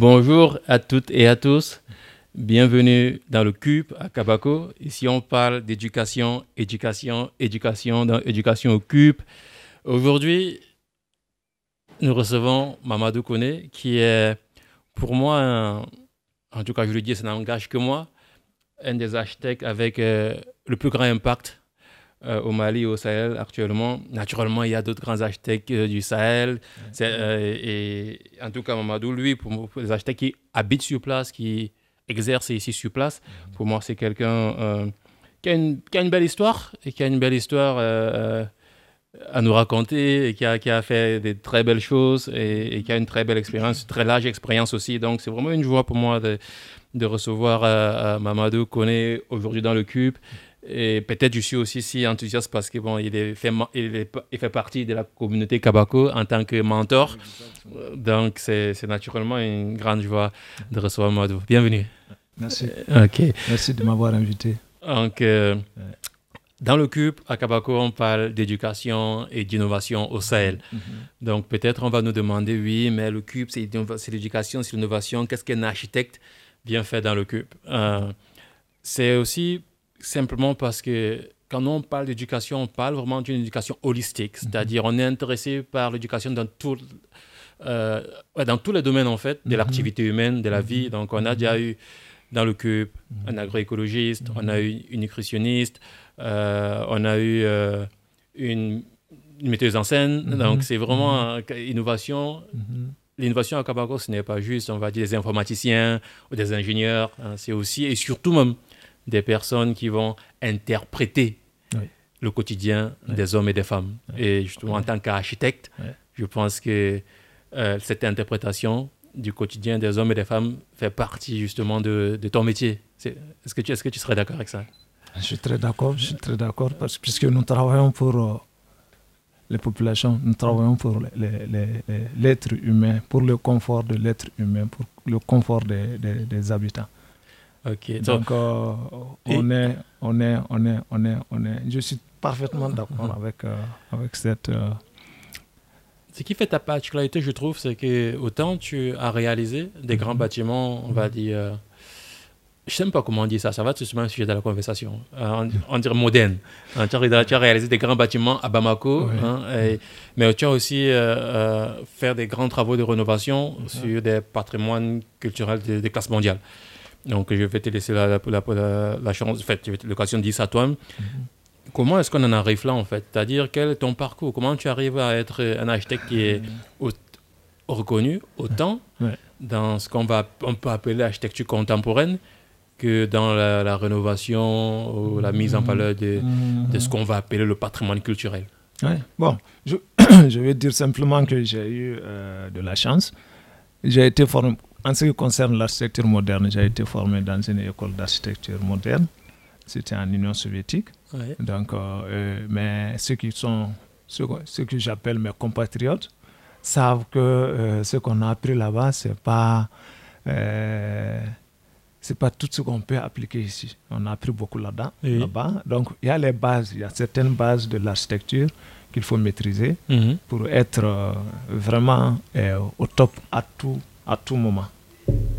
Bonjour à toutes et à tous. Bienvenue dans le CUP à Kabako. Ici, on parle d'éducation, éducation, éducation, dans éducation au CUP. Aujourd'hui, nous recevons Mamadou Kone, qui est pour moi, en tout cas, je le dis, ça n'engage que moi, un des architectes avec euh, le plus grand impact euh, au Mali et au Sahel actuellement. Naturellement, il y a d'autres grands architectes euh, du Sahel. et en tout cas, Mamadou, lui, pour, les architectes qui habitent sur place, qui exercent ici sur place, mhm. pour moi, c'est quelqu'un qui, qui, a une belle histoire et qui a une belle histoire à nous raconter et qui a, qui a, fait des très belles choses et, qui a une très belle expérience, une très large expérience aussi. Donc, c'est vraiment une joie pour moi de, de recevoir euh, euh, Mamadou Kone aujourd'hui dans le Cube. Et peut-être je suis aussi si enthousiaste parce qu'il bon, il, fait, il, il, fait partie de la communauté Kabako en tant que mentor. Donc, c'est naturellement une grande joie de recevoir Mamadou. Bienvenue. Merci. Ok. Merci de m'avoir invité. Donc, euh, dans le CUB, à Kabako, on parle d'éducation et d'innovation au Sahel. Mhm. Donc peut-être on va nous demander, oui, mais le CUB, c'est l'éducation, c'est l'innovation. Qu'est-ce qu'un architecte vient faire dans le CUB euh, C'est aussi simplement parce que quand on parle d'éducation, on parle vraiment d'une éducation holistique. Mhm. C'est-à-dire on est intéressé par l'éducation dans, tout, euh, dans tous les domaines, en fait, de mhm. l'activité humaine, de la vie. Donc on a déjà eu dans le CUB un agroécologiste, on a eu une nutritionniste, euh, on a eu euh, une, metteuse en scène. Mhm. Donc, c'est vraiment une mhm. innovation. Mhm. L'innovation à Kabako, ce n'est pas juste, on va dire, des informaticiens ou des ingénieurs. Hein. c'est aussi et surtout même des personnes qui vont interpréter le quotidien des hommes et des femmes. Et justement, en tant qu'architecte, je pense que euh, cette interprétation du quotidien des hommes et des femmes fait partie justement de, ton métier. Est-ce que, tu, est -ce que tu serais d'accord avec ça? Je suis très d'accord, je suis très d'accord, parce puisque nous travaillons pour euh, les populations, nous travaillons pour l'être humain, pour le confort de l'être humain, pour le confort des, des, habitants. Ok. Donc, euh, on, est, on, est, on, est, on, est, on est, je suis parfaitement d'accord avec, euh, avec cette. Ce qui fait ta particularité, je trouve, c'est que autant tu as réalisé des grands mhm. bâtiments, on va mhm. dire je ne sais pas comment on dit ça, ça va tout simplement un sujet de la conversation. Euh, on, dirait moderne. Hein, tu, as, réalisé des grands bâtiments à Bamako, hein, mais tu as aussi euh, euh, fait des grands travaux de rénovation sur des patrimoines culturels de, de, classe mondiale. Donc je vais te laisser la, la, la, chance, en fait, l'occasion de dire ça à toi. Mm-hmm. Comment est-ce qu'on en arrive là en fait? C'est-à-dire quel est ton parcours? Comment tu arrives à être un architecte qui est reconnu autant dans ce qu'on va on peut appeler l'architecture contemporaine que dans la, rénovation ou la mise en valeur de, de ce qu'on va appeler le patrimoine culturel? Ouais. Bon, je, je, vais dire simplement que j'ai eu euh, de la chance. J'ai été formé, en ce qui concerne l'architecture moderne, j'ai été formé dans une école d'architecture moderne. C'était en Union soviétique. Donc, euh, euh, mais ceux qui sont, ceux, que j'appelle mes compatriotes, savent que ce qu'on a appris là-bas, c'est pas c'est pas tout ce qu'on peut appliquer ici. On a appris beaucoup là-bas. Là Donc, il y a les bases, il y a certaines bases de l'architecture qu'il faut maîtriser mhm. pour être euh, vraiment euh, au top à tout, à tout moment.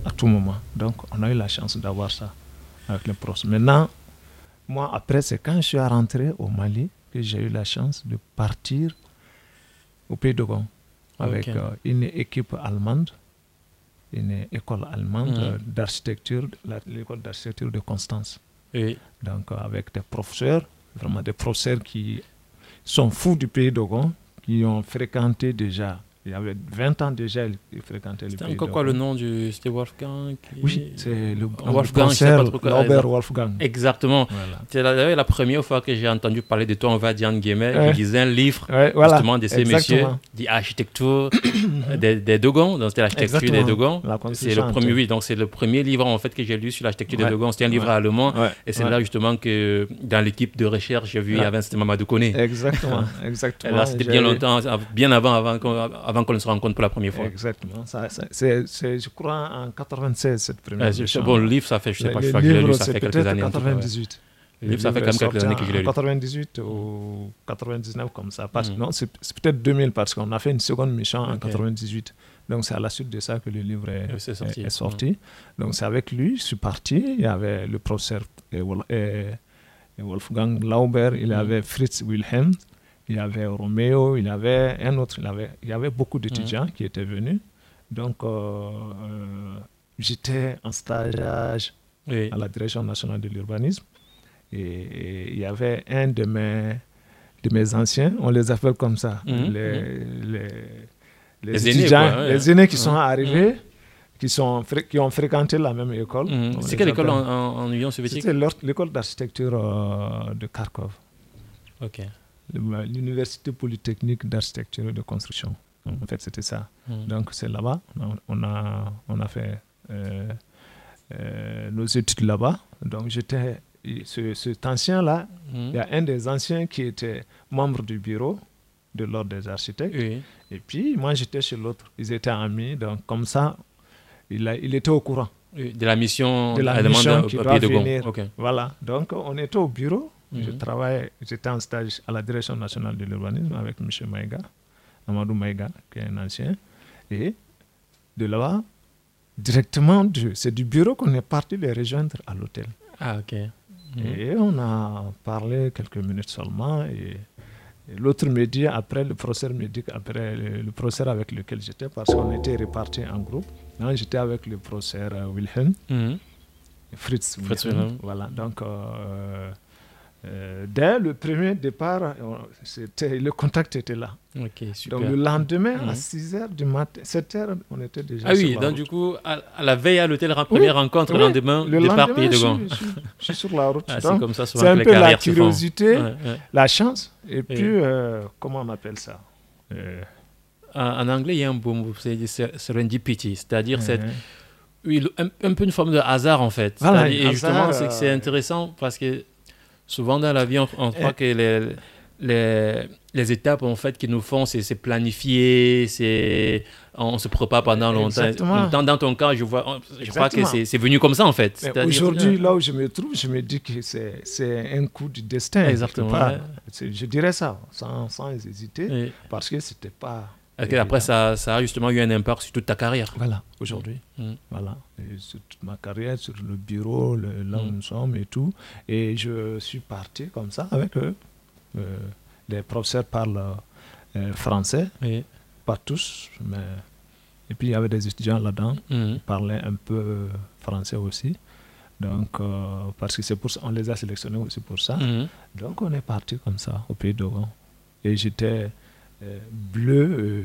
À tout moment. Donc, on a eu la chance d'avoir ça avec les pros. Maintenant, moi, après, c'est quand je suis rentré au Mali que j'ai eu la chance de partir au Pays de Gon avec euh, une équipe allemande une école allemande mm. d'architecture, l'école d'architecture de Constance. Donc avec des professeurs, vraiment des professeurs qui sont fous du pays d'Ogon, qui ont fréquenté déjà il y avait 20 ans déjà, il fréquentait le pays. C'était encore quoi le nom du. C'était Wolfgang Oui, c'est le Wolfgang, Robert Wolfgang. Exactement. C'est la, première fois que j'ai entendu parler de toi, on va dire en guillemets. Il lisait un livre justement de ces messieurs, dit architecture des, des Dogons. Donc c'était l'architecture des Dogons. C'est le premier, oui, donc c'est le premier livre en fait que j'ai lu sur l'architecture des Dogons. C'était un livre allemand. Et c'est là justement que dans l'équipe de recherche, j'ai vu, il y avait Mamadou Koné. Exactement. Exactement. là, c'était bien longtemps, bien avant, avant, avant avant qu'on se rencontre pour la première fois. Exactement. c'est, je crois, en 96, cette première Bon, le livre, ça fait, je sais pas, je, que j'ai lu, ça fait quelques années. 98. Le livre, ça fait quand même quelques années que je l'ai lu. 98 ou 99, comme ça. Parce, Non, c'est peut-être 2000 parce qu'on a fait une seconde mission en 98. Donc, c'est à la suite de ça que le livre est, sorti. Donc, c'est avec lui, je suis parti. Il y avait le professeur Wolfgang Lauber, il y avait Fritz Wilhelm, il y avait Romeo, il y avait un autre, il y avait, il y avait beaucoup d'étudiants qui étaient venus. Donc, euh, euh, j'étais en stage à la Direction nationale de l'urbanisme. Et, il y avait un de mes, de mes anciens, on les appelle comme ça, mhm. les, les, les, étudiants, les aînés qui sont arrivés, qui, sont, qui ont fréquenté la même école. Mhm. C'est quelle école en, en, Union soviétique? C'était l'école d'architecture euh, de Kharkov. Ok. L'université polytechnique d'architecture et de construction. En fait, c'était ça. Mhm. Donc, c'est là-bas. On a, on a fait euh, euh, nos études là-bas. Donc, j'étais ce, cet ancien-là, hmm. il y a un des anciens qui était membre du bureau de l'ordre des architectes. Et puis, moi, j'étais chez l'autre. Ils étaient amis. Donc, comme ça, il, a, il était au courant. De la mission, de la mission qui doit de venir. Voilà. Donc, on était au bureau. Je hmm. travaillais, j'étais en stage à la Direction nationale de l'urbanisme avec M. Maïga, Amadou Maïga, qui est un ancien. Et de là-bas, directement, c'est du bureau qu'on est parti les rejoindre à l'hôtel. Ah, ok. Et on a parlé quelques minutes seulement. Et, l'autre me dit, après, le me dit, après le, professeur avec lequel j'étais, parce qu'on était répartis en groupe. J'étais avec le professeur euh, Wilhelm, mhm. Fritz, Wilhelm. Voilà, donc. Euh, euh, dès le premier départ, le contact était là. donc le lendemain, à 6 h du matin, 7 h, on était déjà Ah oui, donc du coup, à, la veille à l'hôtel, première rencontre, le lendemain, le départ pays de Gand. Je, je, suis sur la route. Ah, c'est comme ça souvent C'est un peu la curiosité, la chance, et puis, euh, comment on appelle ça? Euh, en, anglais, il y a un beau mot, c'est serendipity, c'est-à-dire cette oui, un, peu une forme de hasard en fait. et justement, c'est intéressant parce que Souvent dans la vie, on, croit que les, les, les, étapes en fait qui nous font, c'est planifier, c'est on se prépare pendant longtemps. Dans ton cas, je vois, je crois que c'est venu comme ça en fait. Aujourd'hui, là où je me trouve, je me dis que c'est un coup du destin. Exactement. Je dirais ça sans, sans hésiter, parce que c'était pas après, ça, ça, a justement eu un impact sur toute ta carrière. Voilà, aujourd'hui. Mm. Voilà, sur toute ma carrière, sur le bureau, le, là où mm. nous sommes et tout. Et je suis parti comme ça avec eux. Euh, les professeurs parlent euh, français, pas tous, mais. Et puis il y avait des étudiants là-dedans mm. qui parlaient un peu français aussi. Donc, euh, parce que c'est pour ça, on les a sélectionnés aussi pour ça. Donc, on est parti comme ça au Pays de Et j'étais bleu, euh,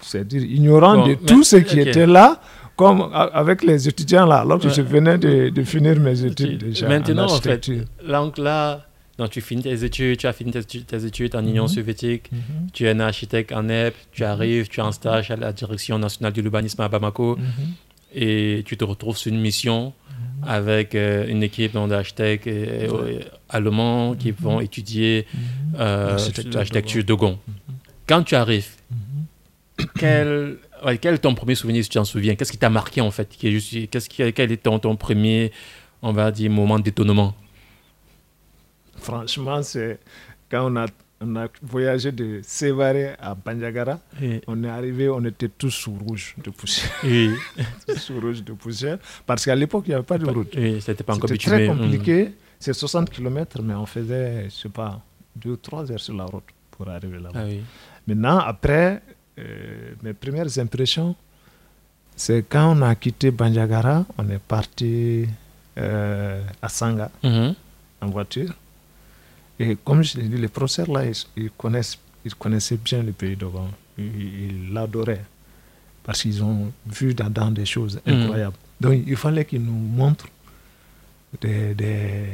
c'est-à-dire ignorant de tout ce qui était là, comme avec les étudiants là, alors que je venais de, finir mes études déjà. Maintenant, en, fait, donc là, donc tu finis tes études, tu as fini tes, études en Union mhm. soviétique, mhm. tu es un architecte en EP, tu mhm. arrives, tu es en stage à la Direction nationale du l'urbanisme à Bamako, et tu te retrouves sur une mission avec euh, une équipe d'architectes euh, allemands qui vont étudier euh, l'architecture de Gond. Quand tu arrives, quel, quel est ton premier souvenir, si tu t'en souviens? Qu'est-ce qui t'a marqué en fait Qu'est-ce qui, Quel est ton, ton, premier, on va dire, moment d'étonnement? Franchement, c'est quand on a on a voyagé de Sévaré à Bandiagara. On est arrivé, on était tous sous rouge de poussière. Oui. sous rouge de poussière. Parce qu'à l'époque, il n'y avait pas de route. c'était pas encore très compliqué. Mm. C'est 60 km, mais on faisait, je sais pas, 2 ou 3 heures sur la route pour arriver là-bas. Ah Maintenant, après, euh, mes premières impressions, c'est quand on a quitté Bandiagara, on est parti euh, à Sanga mm-hmm. en voiture. Et comme je l'ai dit, les professeurs là, ils, connaissent, ils connaissaient bien le pays d'Ogan. Ils l'adoraient parce qu'ils ont vu dedans des choses mm. incroyables. Donc il fallait qu'ils nous montrent des, des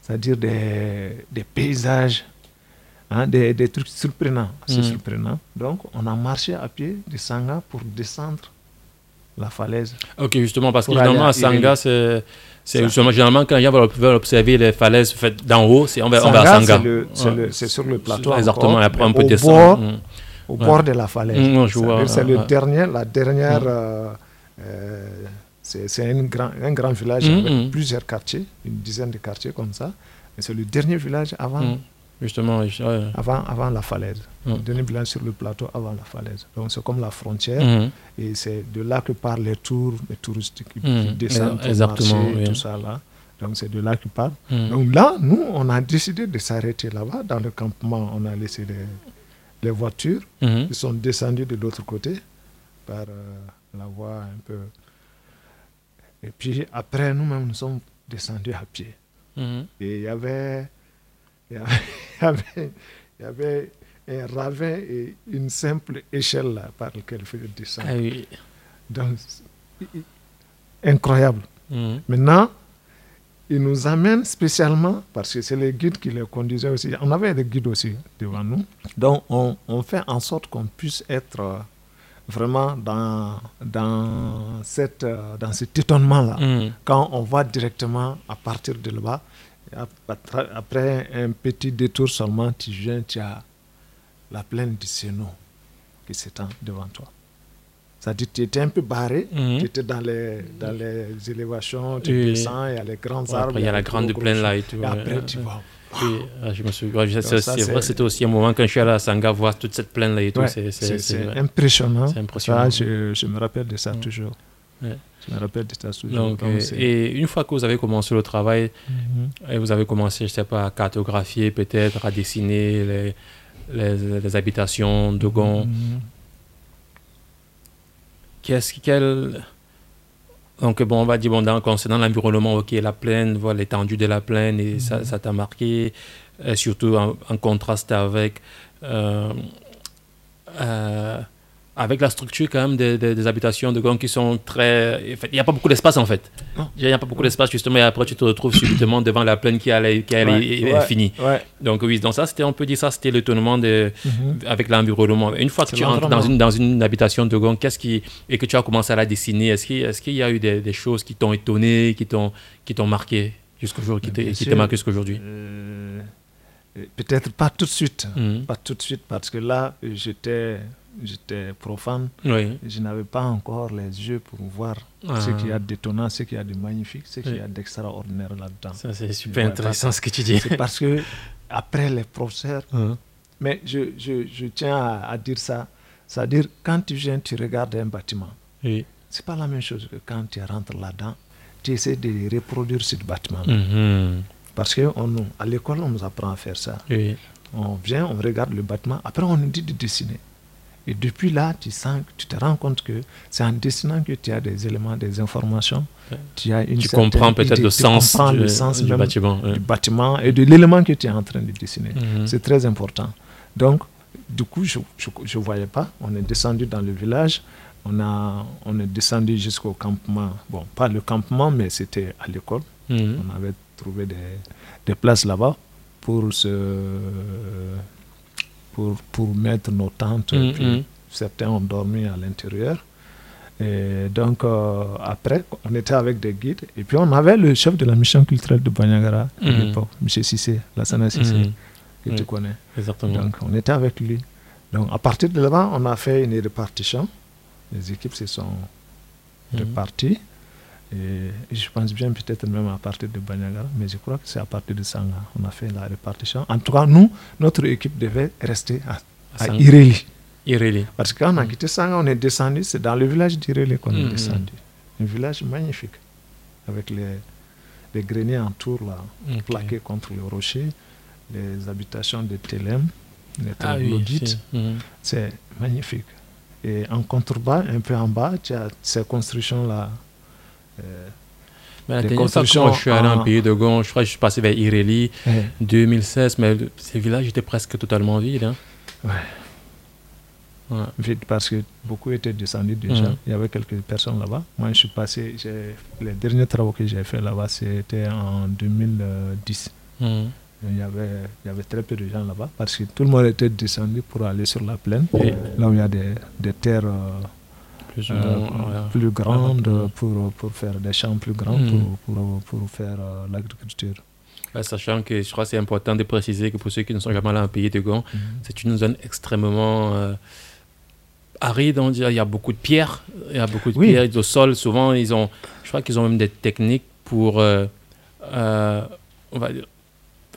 c'est-à-dire des, des, paysages, hein, des, des, trucs surprenants, assez mm. surprenants. Donc on a marché à pied de Sanga pour descendre la falaise. Ok, justement, parce que finalement à Sanga, c'est c'est justement, généralement, quand les gens veulent observer les falaises faites d'en haut, c'est on va, on va à. C'est sur le plateau. Exactement, encore, après on peut descendre. Mm. au bord de la falaise. Mm, c'est le dernier, la dernière, mm. euh, euh, c'est un grand, un grand village avec plusieurs quartiers, une dizaine de quartiers comme ça. Et c'est le dernier village avant, justement, avant, avant la falaise. Le dernier village sur le plateau avant la falaise. Donc c'est comme la frontière. Et c'est de là que partent les tours, les touristes qui, descendent Exactement, marché, tout ça là. Donc c'est de là qu'ils partent. Donc là, nous, on a décidé de s'arrêter là-bas. Dans le campement, on a laissé les, les voitures. Ils sont descendus de l'autre côté par euh, la voie un peu et puis après, nous-mêmes, nous sommes descendus à pied. Et il y avait, il y avait, il y avait un ravin et une simple échelle là, par laquelle il fallait descendre. Ah Donc, incroyable. Mhm. Maintenant, il nous amène spécialement, parce que c'est les guides qui les conduisaient aussi. On avait des guides aussi devant nous. Donc, on, on fait en sorte qu'on puisse être vraiment dans, dans, cette, euh, dans cet étonnement-là. Mm. Quand on voit directement à partir de là-bas, après un petit détour seulement, tu viens, tu as la plaine du Sénat qui s'étend devant toi. C'est-à-dire tu étais un peu barré, mm. tu étais dans les, dans les élévations, tu descends, il y a les grands arbres. il y a la grande plaine là et tout. Et après, tu vois oui, ah, je me souviens. C'est vrai, c'était aussi un moment quand je suis allé à Sanga voir toute cette plaine-là et tout. c'est impressionnant. C'est impressionnant. je, je, me rappelle de ça toujours. Je me rappelle de ça toujours. et une fois que vous avez commencé le travail, mhm. et vous avez commencé, je ne sais pas, à cartographier peut-être, à dessiner les, les, les habitations de Gon, mhm. qu'est-ce quel donc, bon, on va dire, bon, dans, concernant l'environnement, ok, la plaine, voilà l'étendue de la plaine, et ça, mhm. t'a marqué, et surtout en, contraste avec euh, euh, avec la structure quand même des, des, habitations de Gong qui sont très... Il n'y a pas beaucoup d'espace en fait. Il n'y a pas beaucoup d'espace justement et après tu te retrouves subitement devant la plaine qui, allait, qui est finie. Donc oui, donc ça c'était, on peut dire ça c'était l'étonnement de, mhm. avec l'environnement. Une fois que tu entres dans une, dans une habitation de Gong, qu'est-ce qui... et que tu as commencé à la dessiner, est-ce qu'il, est-ce qu'il y a eu des, des choses qui t'ont étonné, qui t'ont, qui t'ont marqué jusqu'aujourd'hui, qui, qui t'ont marqué jusqu'aujourd'hui euh, Peut-être pas tout de suite, mhm. pas tout de suite parce que là j'étais j'étais profane. Je n'avais pas encore les yeux pour voir ce qu'il y a ah. d'étonnant, ce qu'il y a de magnifique, ce qu'il y a d'extraordinaire là-dedans. Ça, c'est super intéressant ce que tu dis. C'est parce que, après les professeurs, hein. mais je, je, je tiens à, dire ça, c'est-à-dire quand tu viens, tu regardes un bâtiment. Oui. C'est pas la même chose que quand tu rentres là-dedans, tu essaies de reproduire ce bâtiment. Mm-hmm. Parce qu'à l'école, on nous apprend à faire ça. On vient, on regarde le bâtiment, après on nous dit de dessiner. Et depuis là, tu, sens, tu te rends compte que c'est en dessinant que tu as des éléments, des informations. Tu, as une tu comprends peut-être le sens, du, le sens du, bâtiment, du bâtiment et de l'élément que tu es en train de dessiner. Mhm. C'est très important. Donc, du coup, je ne voyais pas. On est descendu dans le village. On, a, on est descendu jusqu'au campement. Bon, pas le campement, mais c'était à l'école. Mhm. On avait trouvé des, des places là-bas pour se pour, pour mettre nos tentes. Mm, puis mm. Certains ont dormi à l'intérieur. Et donc, euh, après, on était avec des guides. Et puis, on avait le chef de la mission culturelle de Banyagara à mm. l'époque, M. Sissé, Lassana Sissé, que tu connais. Exactement. Donc, on était avec lui. Donc, à partir de là, on a fait une répartition. Les équipes se sont réparties. Et je pense bien peut-être même à partir de Banyagara, mais je crois que c'est à partir de Sanga on a fait la répartition. En tout cas, nous, notre équipe devait rester à, à Ireli. Parce que quand on a quitté Sanga, on est descendu, c'est dans le village d'Ireli qu'on est mm-hmm. descendu. Un village magnifique, avec les, les greniers en tour là, plaqués contre le rocher, les habitations de Telem, les ah, mm-hmm. C'est magnifique. Et en contrebas, un peu en bas, tu as ces constructions-là mais la fois quand je suis allé en pays de Gon, je crois que je suis passé vers Ireli, 2016, mais ces villages étaient presque totalement vides. Hein. Ouais. Vide parce que beaucoup étaient descendus déjà. Mhm. Il y avait quelques personnes là-bas. Moi, je suis passé, les derniers travaux que j'ai fait là-bas, c'était en 2010. Mhm. Il, y avait, il y avait très peu de gens là-bas parce que tout le monde était descendu pour aller sur la plaine, là où il y a des, des terres. Euh, plus, euh, grandes pour, pour, faire des champs plus grands hmm. pour, pour, pour, faire euh, l'agriculture. sachant que je crois que c'est important de préciser que pour ceux qui ne sont jamais allés en pays de Gand, hmm. c'est une zone extrêmement euh, aride, il y a beaucoup de pierres, il y a beaucoup de pierres au sol. Souvent, ils ont, je crois qu'ils ont même des techniques pour, euh, euh, on va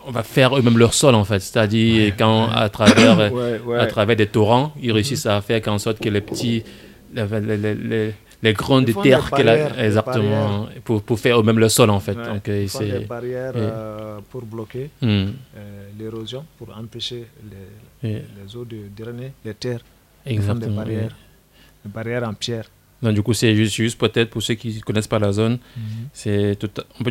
on va faire eux-mêmes leur sol en fait, c'est-à-dire quand à travers à travers des torrents, ils réussissent à faire en sorte que les petits les, grandes terres exactement pour, pour, faire eux-mêmes leur sol en fait. Donc c'est des barrières pour bloquer hmm. l'érosion, pour empêcher les, les eaux de drainer les terres. Exactement. Des barrières, des barrières en pierre. Donc, du coup, c'est juste, juste peut-être pour ceux qui ne connaissent pas la zone, mhm. c'est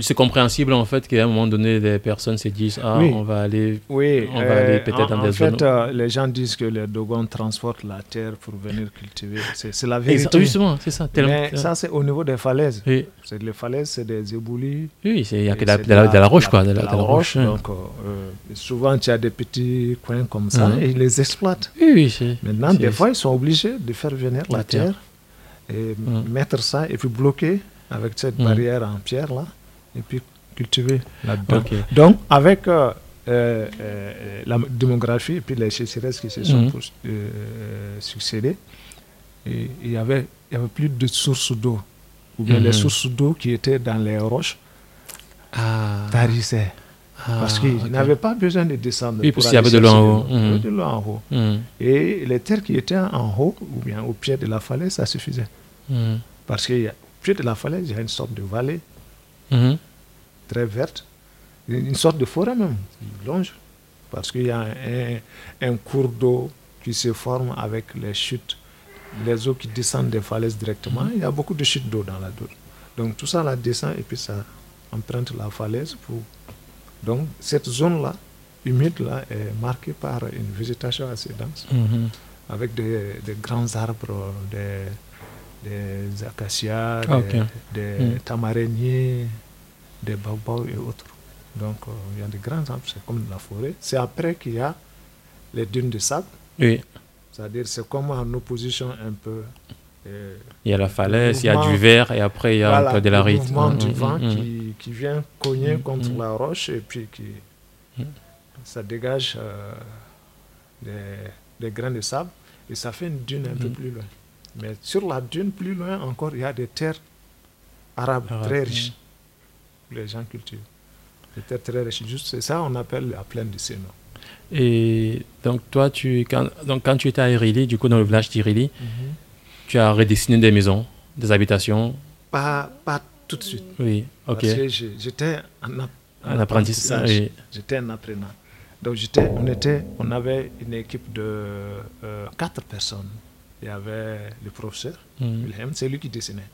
c'est compréhensible en fait qu'à un moment donné, les personnes se disent ah on va aller, oui. on va aller euh, peut-être dans des zones. En fait, euh, les gens disent que les Dogons transportent la terre pour venir cultiver. C'est la vérité. Justement, c'est ça. Mais ça, c'est au niveau des falaises. Oui. Les falaises, c'est des éboulis. Oui, il n'y a que de la, de, la, roche quoi, de la, roche. Donc, euh, souvent, tu as des petits coins comme ça et ils les exploitent. Oui, oui. Maintenant, des fois, ils sont obligés de faire venir la, terre et mettre ça et puis bloquer avec cette barrière en pierre là et puis cultiver là-dedans. Donc avec euh, euh, euh, la démographie et puis les sécheresses qui se sont succédées, il y avait il y avait plus de sources d'eau ou bien les sources d'eau qui étaient dans les roches ah. tarissaient. Ah, parce qu'ils n'avaient pas besoin de descendre. Oui, parce qu'il y avait de l'eau en haut. De l'eau en haut. Et les terres qui étaient en haut, ou bien au pied de la falaise, ça suffisait. Hmm. Parce qu'au pied de la falaise, il y a une sorte de vallée hmm. très verte, une sorte de forêt même, qui longe. Parce qu'il y a un, cours d'eau qui se forme avec les chutes, les eaux qui descendent des falaises directement. Hmm. Il y a beaucoup de chutes d'eau dans la zone. Donc tout ça la descend et puis ça emprunte la falaise. Pour... Donc cette zone-là, humide, là, est marquée par une végétation assez dense, avec des, des, grands arbres, des, des acacias, ah, des, hmm. tamaréniers, des baobabs et autres. Donc euh, il y a des grands arbres, c'est comme la forêt. C'est après qu'il y a les dunes de sable. Oui. C'est-à-dire c'est comme en opposition un peu. Euh, il y a la falaise, il y a du verre et après il y a un peu de la rite. Le mouvement du hmm, vent hmm, qui, qui, vient cogner contre la roche et puis qui ça dégage euh, des, des grains de sable et ça fait une dune un peu plus loin. Mais sur la dune, plus loin encore, il y a des terres arabes très riches. Les gens cultivent. Des terres très riches. Juste, c'est ça on appelle la plaine du Sénat. Et donc, toi, tu, quand, donc, quand tu étais à Irili, du coup, dans le village d'Irili, mhm. tu as redessiné des maisons, des habitations? Pas, pas tout de suite. Oui, ok. J'étais un, apprentissage. J'étais un apprenant. Donc, on, était, on avait une équipe de euh, quatre personnes il y avait le professeur mm. Wilhelm, c'est lui qui dessinait.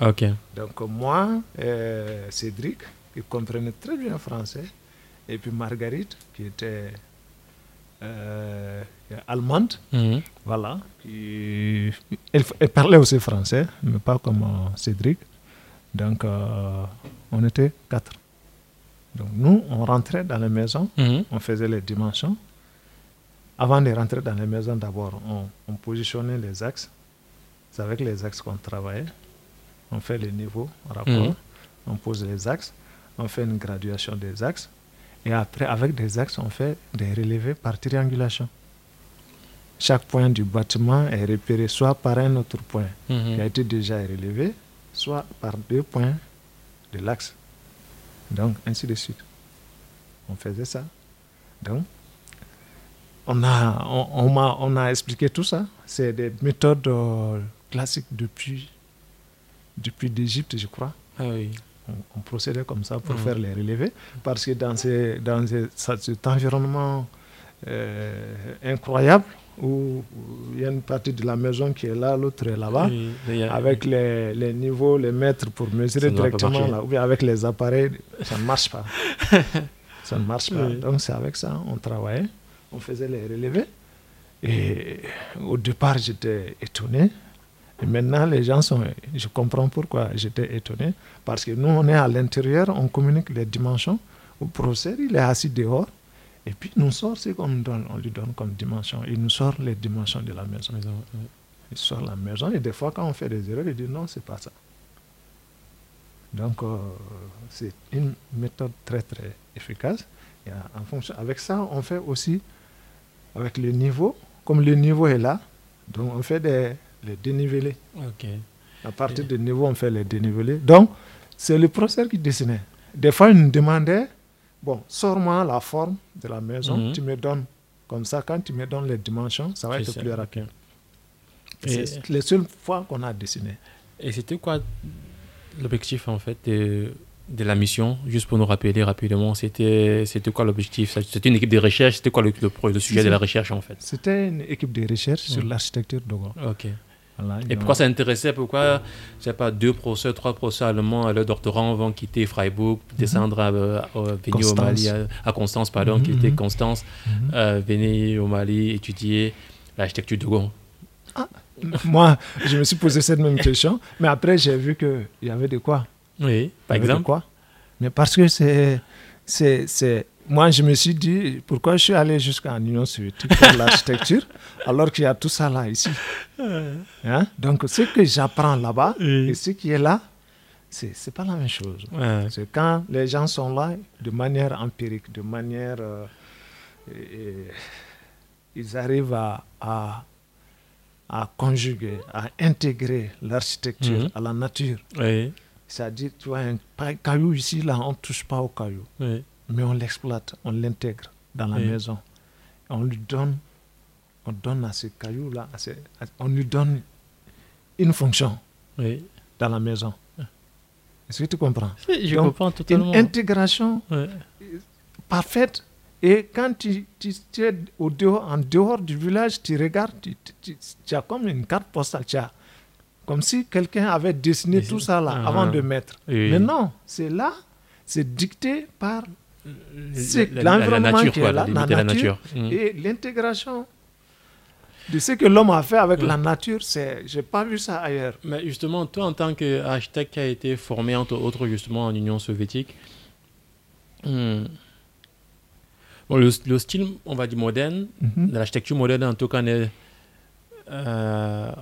Ok. Donc moi, euh, Cédric, qui comprenait très bien le français, et puis Marguerite, qui était euh, allemande, mm. voilà. elle, parlait aussi français, mais pas comme euh, Cédric. Donc on était quatre. Donc nous, on rentrait dans la maison, mm. on faisait les dimensions, avant de rentrer dans les maisons, d'abord, on, positionnait les axes. C'est avec les axes qu'on travaillait. On fait les niveaux rapport. Mhm. On pose les axes. On fait une graduation des axes. Et après, avec des axes, on fait des relevés par triangulation. Chaque point du bâtiment est repéré soit par un autre point mhm. qui a été déjà relevé, soit par deux points de l'axe. Donc, ainsi de suite. On faisait ça. Donc, on a, on, on, a expliqué tout ça. C'est des méthodes euh, classiques depuis, depuis l'Égypte, je crois. Ah oui. on, procédait comme ça pour mm. faire les relevés. Parce que dans, ces, dans cet environnement euh, incroyable, où il y a une partie de la maison qui est là, l'autre est là-bas, avec les, les, niveaux, les mètres pour mesurer directement, là, ou bien avec les appareils, ça ne marche pas. ça ne marche pas. Donc c'est avec ça on travaillait on faisait les relevés. Et au départ, j'étais étonné. Et maintenant, les gens sont. Je comprends pourquoi j'étais étonné. Parce que nous, on est à l'intérieur, on communique les dimensions. Au professeur, il est assis dehors. Et puis, il nous sort ce qu'on donne, on lui donne comme dimension. Il nous sort les dimensions de la maison. Il sort la maison. Et des fois, quand on fait des erreurs, il dit non, c'est pas ça. Donc, euh, c'est une méthode très, très efficace. Et en fonction, avec ça, on fait aussi avec le niveau, comme le niveau est là, Donc on fait des les dénivelés. À partir de niveau, on fait les dénivelés. Donc c'est le professeur qui dessinait. Des fois, il nous demandait, bon, sors-moi la forme de la maison, mhm. tu me donnes comme ça, quand tu me donnes les dimensions, ça va être plus rapide. C'est les seules fois qu'on a dessiné. Et c'était quoi l'objectif en fait de, de, la mission Juste pour nous rappeler rapidement, c'était quoi l'objectif? C'était une équipe de recherche C'était quoi le, le, sujet de la recherche en fait? C'était une équipe de recherche sur l'architecture de Ok. et pourquoi ça intéressait? Pourquoi, je sais pas, deux professeurs, trois professeurs allemands à leur doctorant vont quitter Freiburg, mhm. descendre à, venir au Mali, à, Constance, pardon, quitter mhm. Constance, euh, venir au Mali étudier l'architecture de Gaulle ah, moi, je me suis posé cette même question, mais après, j'ai vu qu'il y avait de quoi. Oui, par exemple. quoi? Mais parce que c'est. c'est moi, je me suis dit, pourquoi je suis allé jusqu'en Union soviétique pour l'architecture, alors qu'il y a tout ça là, ici. Hein? Donc, ce que j'apprends là-bas et ce qui est là, c'est n'est pas la même chose. C'est quand les gens sont là de manière empirique, de manière. Euh, ils arrivent à, à à conjuguer, à intégrer l'architecture mhm. à la nature. C'est-à-dire, tu vois, un caillou ici, là, on ne touche pas au caillou. Mais on l'exploite, on l'intègre dans la maison. On lui donne, on donne à ce caillou-là, on lui donne une fonction dans la maison. Est-ce que tu comprends? Je comprends totalement. Une intégration parfaite et quand tu, es au dehors, en dehors du village, tu regardes, tu, as comme une carte postale. Comme si quelqu'un avait dessiné tout ça là avant de mettre. Mais non, c'est là, c'est dicté par l'environnement qui est là, la nature, mm. et l'intégration de ce que l'homme a fait avec la nature, c'est, j'ai pas vu ça ailleurs. Mais justement, toi, en tant qu'architecte qui a été formé entre autres justement en Union soviétique, hmm, le, style, on va dire moderne, mhm. l'architecture moderne en tout cas, euh,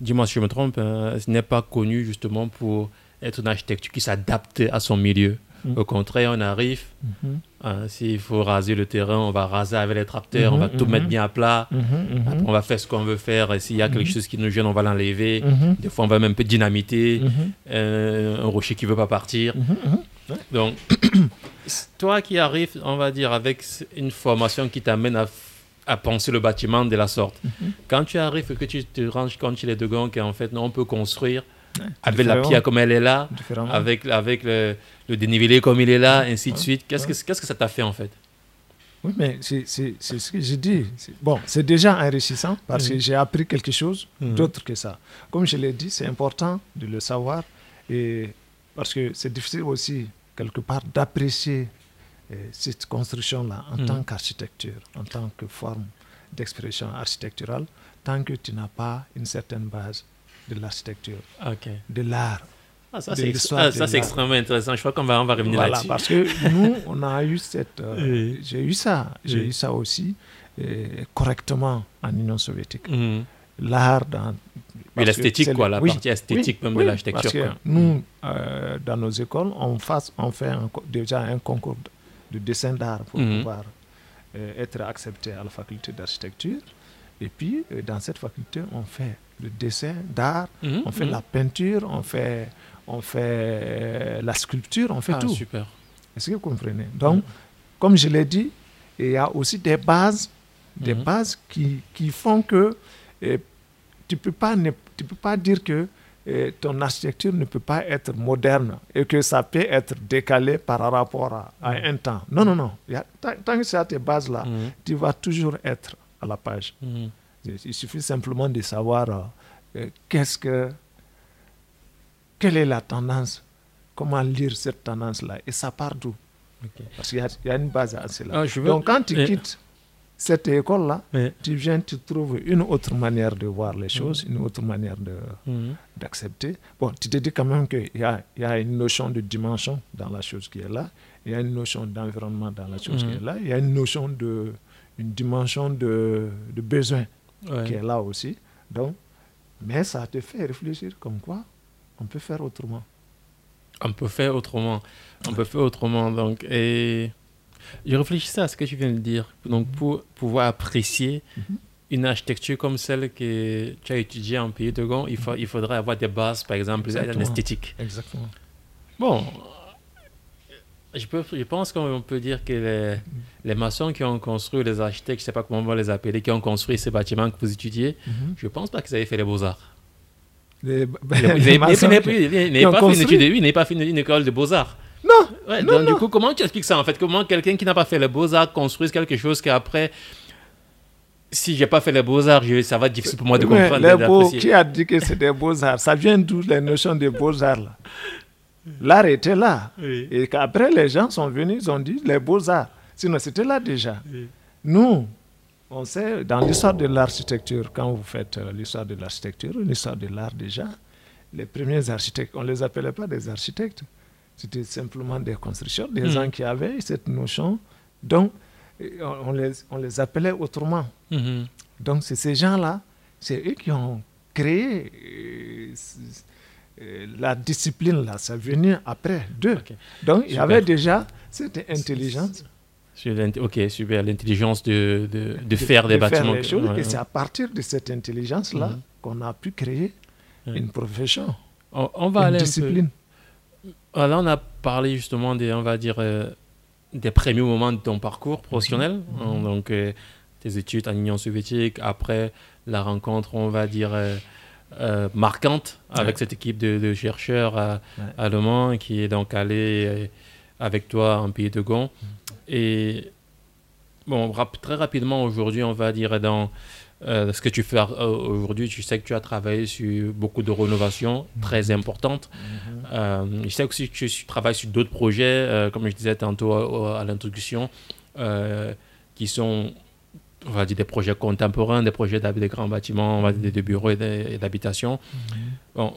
dis-moi si je me trompe, ce n'est pas connu justement pour être une architecture qui s'adapte à son milieu. Mhm. Au contraire, on arrive, mhm. hein, s'il faut raser le terrain, on va raser avec les tracteurs, on va tout mettre bien à plat, Après, on va faire ce qu'on veut faire, et s'il y a quelque chose qui nous gêne, on va l'enlever. Des fois, on va même un peu dynamiter, euh, un rocher qui ne veut pas partir. Donc, toi qui arrives, on va dire, avec une formation qui t'amène à, à, penser le bâtiment de la sorte, mhm. quand tu arrives et que tu te ranges compte chez les deux qu'en fait, non, on peut construire avec la pierre comme elle est là, avec, avec le, le, dénivelé comme il est là, ainsi de suite. Qu'est-ce que, qu'est-ce que ça t'a fait en fait? Oui, mais c'est, ce que j'ai dit. Bon, c'est déjà enrichissant parce que j'ai appris quelque chose d'autre que ça. Comme je l'ai dit, c'est important de le savoir et parce que c'est difficile aussi quelque part d'apprécier cette construction-là en mm. tant qu'architecture, en tant que forme d'expression architecturale, tant que tu n'as pas une certaine base de l'architecture, de l'art. Ah, ça, c'est ah, extrêmement intéressant. Je crois qu'on va, on va revenir là-dessus. Parce que nous, on a eu cette. Euh, j'ai eu ça. J'ai eu ça aussi euh, correctement en Union soviétique. Mm. L'art dans mais l'esthétique, quoi, la partie esthétique même de l'architecture. nous, euh, dans nos écoles, on, fasse, on fait déjà un concours de dessin d'art pour mhm. pouvoir euh, être accepté à la faculté d'architecture. Et puis, euh, dans cette faculté, on fait le dessin d'art, mhm, on fait mhm. la peinture, on fait, on fait la sculpture, on fait ah, tout. super. Est-ce que vous comprenez? Donc, comme je l'ai dit, il y a aussi des bases, des bases qui, qui font que tu ne peux, pas, tu peux pas dire que ton architecture ne peut pas être moderne et que ça peut être décalé par rapport à, un temps. Non, non, non. tant, que c'est à tes bases-là, mm-hmm. tu vas toujours être à la page. Mm-hmm. Il suffit simplement de savoir euh, euh, qu'est-ce que, quelle est la tendance, comment lire cette tendance-là, et ça part d'où? Parce qu'il y, a une base à cela. Ah, Donc quand tu quittes cette école-là, tu viens, tu trouves une autre manière de voir les choses, une autre manière mhm. d'accepter. Bon, tu te dis quand même qu'il y a, y a une notion de dimension dans la chose qui est là, il y a une notion d'environnement dans la chose qui est mhm. là, il y a une notion de, une dimension de, de besoin qui est là aussi. Donc, mais ça te fait réfléchir comme quoi on peut faire autrement. On peut faire autrement. On peut faire autrement. Donc, et je réfléchissais à ce que tu viens de dire. Donc, pour pouvoir apprécier une architecture comme celle que tu as étudiée en Pays de Gond, il, faut, il faudrait avoir des bases, par exemple, en esthétique. Exactement. Bon, je, peux, je pense qu'on peut dire que les, les, maçons qui ont construit, les architectes, je ne sais pas comment on va les appeler, qui ont construit ces bâtiments que vous étudiez, mhm. je ne pense pas qu'ils avaient fait les beaux-arts. Les, n'avez pas fait une école de beaux-arts. Non, donc, du coup, comment tu expliques ça en fait? Comment quelqu'un qui n'a pas fait les beaux-arts construise quelque chose qu'après, si j'ai pas fait les beaux-arts, ça va être difficile pour moi de comprendre. Les beaux, qui a dit que c'est des beaux-arts? Ça vient d'où les notions de beaux-arts là? L'art était là. Et qu'après, les gens sont venus, ils ont dit les beaux-arts. Sinon, c'était là déjà. Nous, on sait, dans l'histoire de l'architecture, quand vous faites euh, l'histoire de l'architecture, l'histoire de l'art déjà, les premiers architectes, on ne les appelait pas des architectes. C'était simplement des constructeurs, des hmm. gens qui avaient cette notion. Donc, on les, on les appelait autrement. Hmm. Donc, c'est ces gens-là, c'est eux qui ont créé euh, euh, la discipline, là. Ça venu après d'eux. Donc, il y avait déjà cette intelligence. Ok, super. L'intelligence de, de, de, faire des bâtiments. et c'est à partir de cette intelligence-là hmm. qu'on a pu créer une profession, on, va une aller discipline. Ah, là, on a parlé justement des, on va dire, euh, des premiers moments de ton parcours professionnel. Mhm. Hein, donc, euh, tes études en Union soviétique, après la rencontre, on va dire, euh, marquante avec cette équipe de, chercheurs allemands qui est donc allé avec toi en Pays de Gond. Mhm. Et bon, très rapidement aujourd'hui, on va dire dans euh, ce que tu fais euh, aujourd'hui, tu sais que tu as travaillé sur beaucoup de rénovations mhm. très importantes. Mhm. Euh, je sais aussi que tu travailles sur d'autres projets, comme je disais tantôt à, l'introduction, qui sont on va dire des projets contemporains, des projets de grands bâtiments, on va dire des bureaux et d'habitation. Mhm. Bon,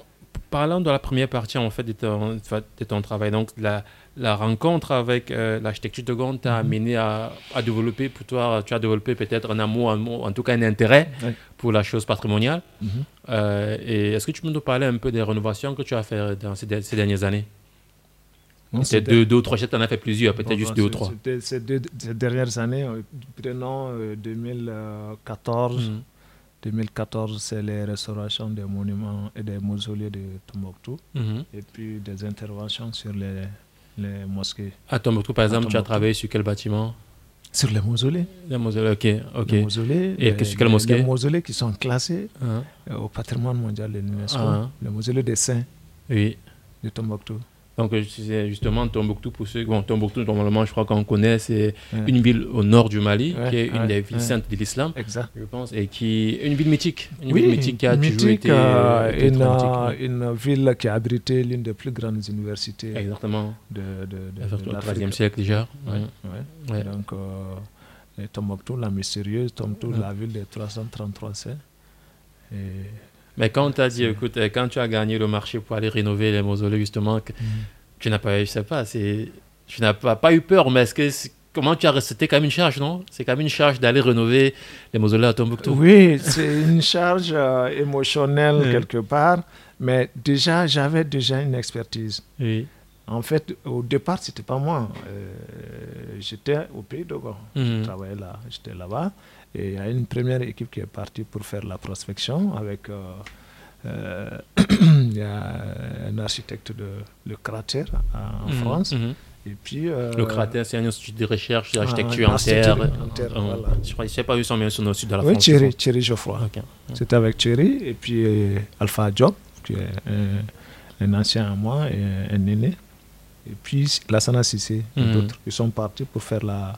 parlant de la première partie en fait de ton, de ton travail, donc la, la rencontre avec euh, l'architecture de Gond t'a mhm. amené à, à, développer, pour toi, tu as développé peut-être un amour, en tout cas un intérêt pour la chose patrimoniale. Mhm. Euh, et est-ce que tu peux nous parler un peu des rénovations que tu as fait dans ces, dernières années? C'est deux, deux ou trois, tu en as fait plusieurs, peut-être juste deux ou trois. Ces, deux, ces dernières années, euh, prenons 2014. 2014, c'est les restaurations des monuments et des mausolées de Tombouctou. Mhm. Et puis des interventions sur les les mosquées. À Tombouctou, par exemple, tu as travaillé sur quel bâtiment? Sur les mausolées. Les mausolées, ok. ok. Les mausolées. Et les, sur quelle mosquée Les mausolées qui sont classés uh-huh. au patrimoine mondial de l'UNESCO. Uh-huh. Les mausolées des saints oui. de Tombouctou. Donc, c'est justement Tombouctou, pour ceux. Bon, Tombouctou, normalement, je crois qu'on connaît, c'est une ville au nord du Mali, qui est une des villes saintes de l'islam, je pense, et qui est une ville mythique. Une oui, ville mythique qui a toujours été. Euh, une, euh, une, ville qui a abrité l'une des plus grandes universités. Exactement. De, de, de, de, e siècle déjà. Donc, euh, Tombouctou, la mystérieuse, Tombouctou, la ville des 333 saints. Et mais quand on t'a dit, écoute, euh, quand tu as gagné le marché pour aller rénover les mausolées, justement, mm. tu n'as pas, je sais pas, tu n'as pas, pas eu peur, mais est-ce que, comment tu as, c'était quand même une charge, non? C'est quand même une charge d'aller rénover les mausolées à Tombouctou. Oui, c'est une charge euh, émotionnelle quelque part, mais déjà, j'avais déjà une expertise. Oui. En fait, au départ, c'était pas moi. Euh, j'étais au Pays de Gaulle. Je mm-hmm. travaillais là, j'étais là-bas. Et il y a une première équipe qui est partie pour faire la prospection avec. Euh, euh, il y a un architecte de le cratère en mhm, France. Mhm. Et puis, euh, le cratère, c'est un institut de recherche d'architecture en terre. Je ne sais pas où ils sont bien sur le sud de la France. Oui, Thierry, Geoffroy. C'était avec Thierry et puis Alpha Job, qui est un, ancien à moi et un, aîné. Et puis Lassana Sissé et mhm. d'autres. Ils sont partis pour faire la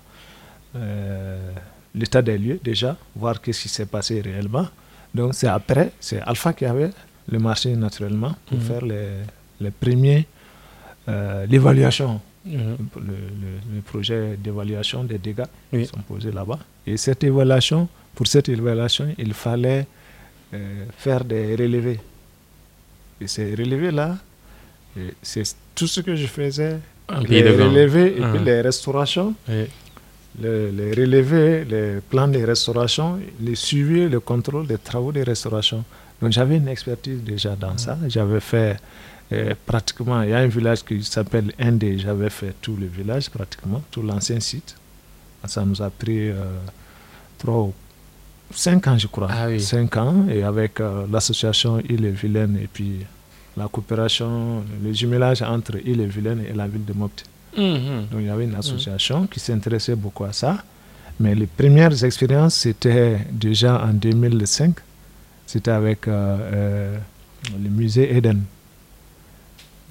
l'état des lieux déjà, voir qu'est-ce qui s'est passé réellement. Donc c'est après, c'est Alpha qui avait le marché naturellement pour mhm. faire les, les premiers, euh, l'évaluation, mhm. le, le, projet d'évaluation des dégâts qui sont posés là-bas. Et cette évaluation, pour cette évaluation, il fallait euh, faire des relevés. Et ces relevés-là, c'est tout ce que je faisais, les relevés et puis ah. les restaurations les, relevés, les plans de restauration, les suivis, le contrôle des travaux de restauration. Donc j'avais une expertise déjà dans ça. J'avais fait euh, pratiquement, il y a un village qui s'appelle Indé, j'avais fait tout le village pratiquement, tout l'ancien site. Ça nous a pris euh, trois cinq ans, je crois. Ah oui. Cinq ans, et avec l'association Île et Vilaine et puis la coopération, le jumelage entre Île et Vilaine et la ville de Mopti. Mhm. Donc il y avait une association qui s'intéressait beaucoup à ça. Mais les premières expériences, c'était déjà en 2005. C'était avec euh, euh, le musée Eden.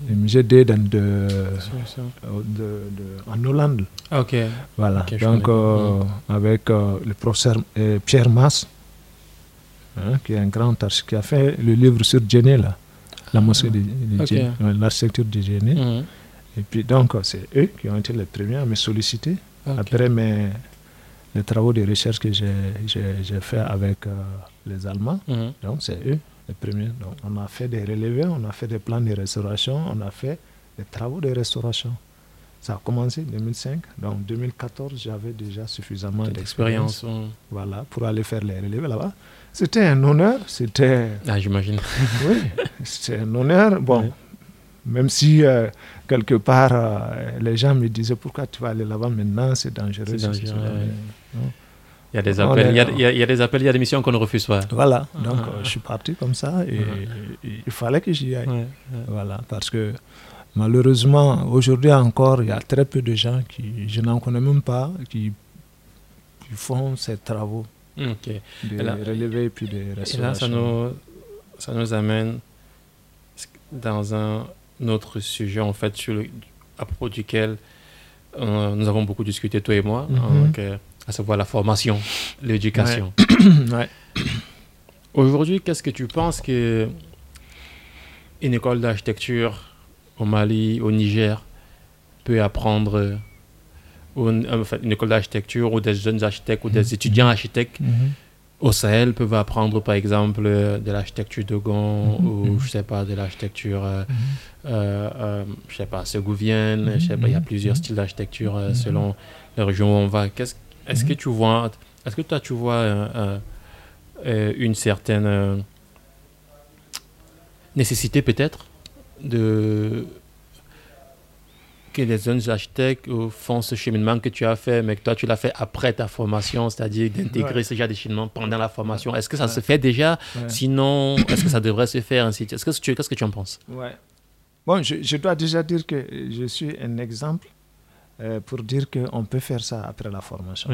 Le musée d'Eden de, de, en Hollande. Ok. Voilà. Donc, euh, avec le professeur Pierre Mass, hein, qui est un grand architecte, qui a fait le livre sur là, la mosquée de, l'architecture de Jenny. Et puis, donc, c'est eux qui ont été les premiers à me solliciter. Après mes, les travaux de recherche que j'ai fait avec euh, les Allemands, mhm. donc c'est eux les premiers. Donc, on a fait des relevés, on a fait des plans de restauration, on a fait des travaux de restauration. Ça a commencé en 2005. Donc, en 2014, j'avais déjà suffisamment d'expérience voilà, pour aller faire les relevés là-bas. C'était un honneur. C'était. Ah, j'imagine. oui, c'était un honneur. Bon, même si euh, quelque part, euh, les gens me disaient pourquoi tu vas aller là-bas maintenant, c'est dangereux. Il y a des appels, il, y a, il, y a, des appels, il y a des missions qu'on ne refuse pas. Voilà, donc ah. euh, je suis parti comme ça et, il fallait que j'y aille. Voilà, parce que malheureusement, aujourd'hui encore, il y a très peu de gens qui, je n'en connais même pas, qui, font ces travaux okay. de relever et puis de restauration. Et là, ça nous, ça nous amène dans un notre sujet, en fait, sur à propos duquel euh, nous avons beaucoup discuté, toi et moi, mhm. hein, à savoir la formation, l'éducation. Aujourd'hui, qu'est-ce que tu penses que une école d'architecture au Mali, au Niger, peut apprendre, enfin, une école d'architecture ou des jeunes architectes ou des mhm. étudiants architectes mhm au Sahel peuvent apprendre par exemple de l'architecture de Gond mhm, ou mhm. je sais pas de l'architecture euh, mhm. euh, euh, je sais pas segouvienne je sais pas il y a plusieurs styles d'architecture selon la région où on va. Qu'est-ce est-ce que tu vois est-ce que toi tu vois une certaine nécessité peut-être de que les jeunes architectes font ce cheminement que tu as fait, mais que toi, tu l'as fait après ta formation, c'est-à-dire d'intégrer ce genre de cheminement pendant la formation. Est-ce que ça se fait déjà? Sinon, est-ce que ça devrait se faire ainsi Qu'est-ce que tu, qu'est-ce que tu en penses? Ouais. Bon, je, dois déjà dire que je suis un exemple euh, pour dire qu'on peut faire ça après la formation.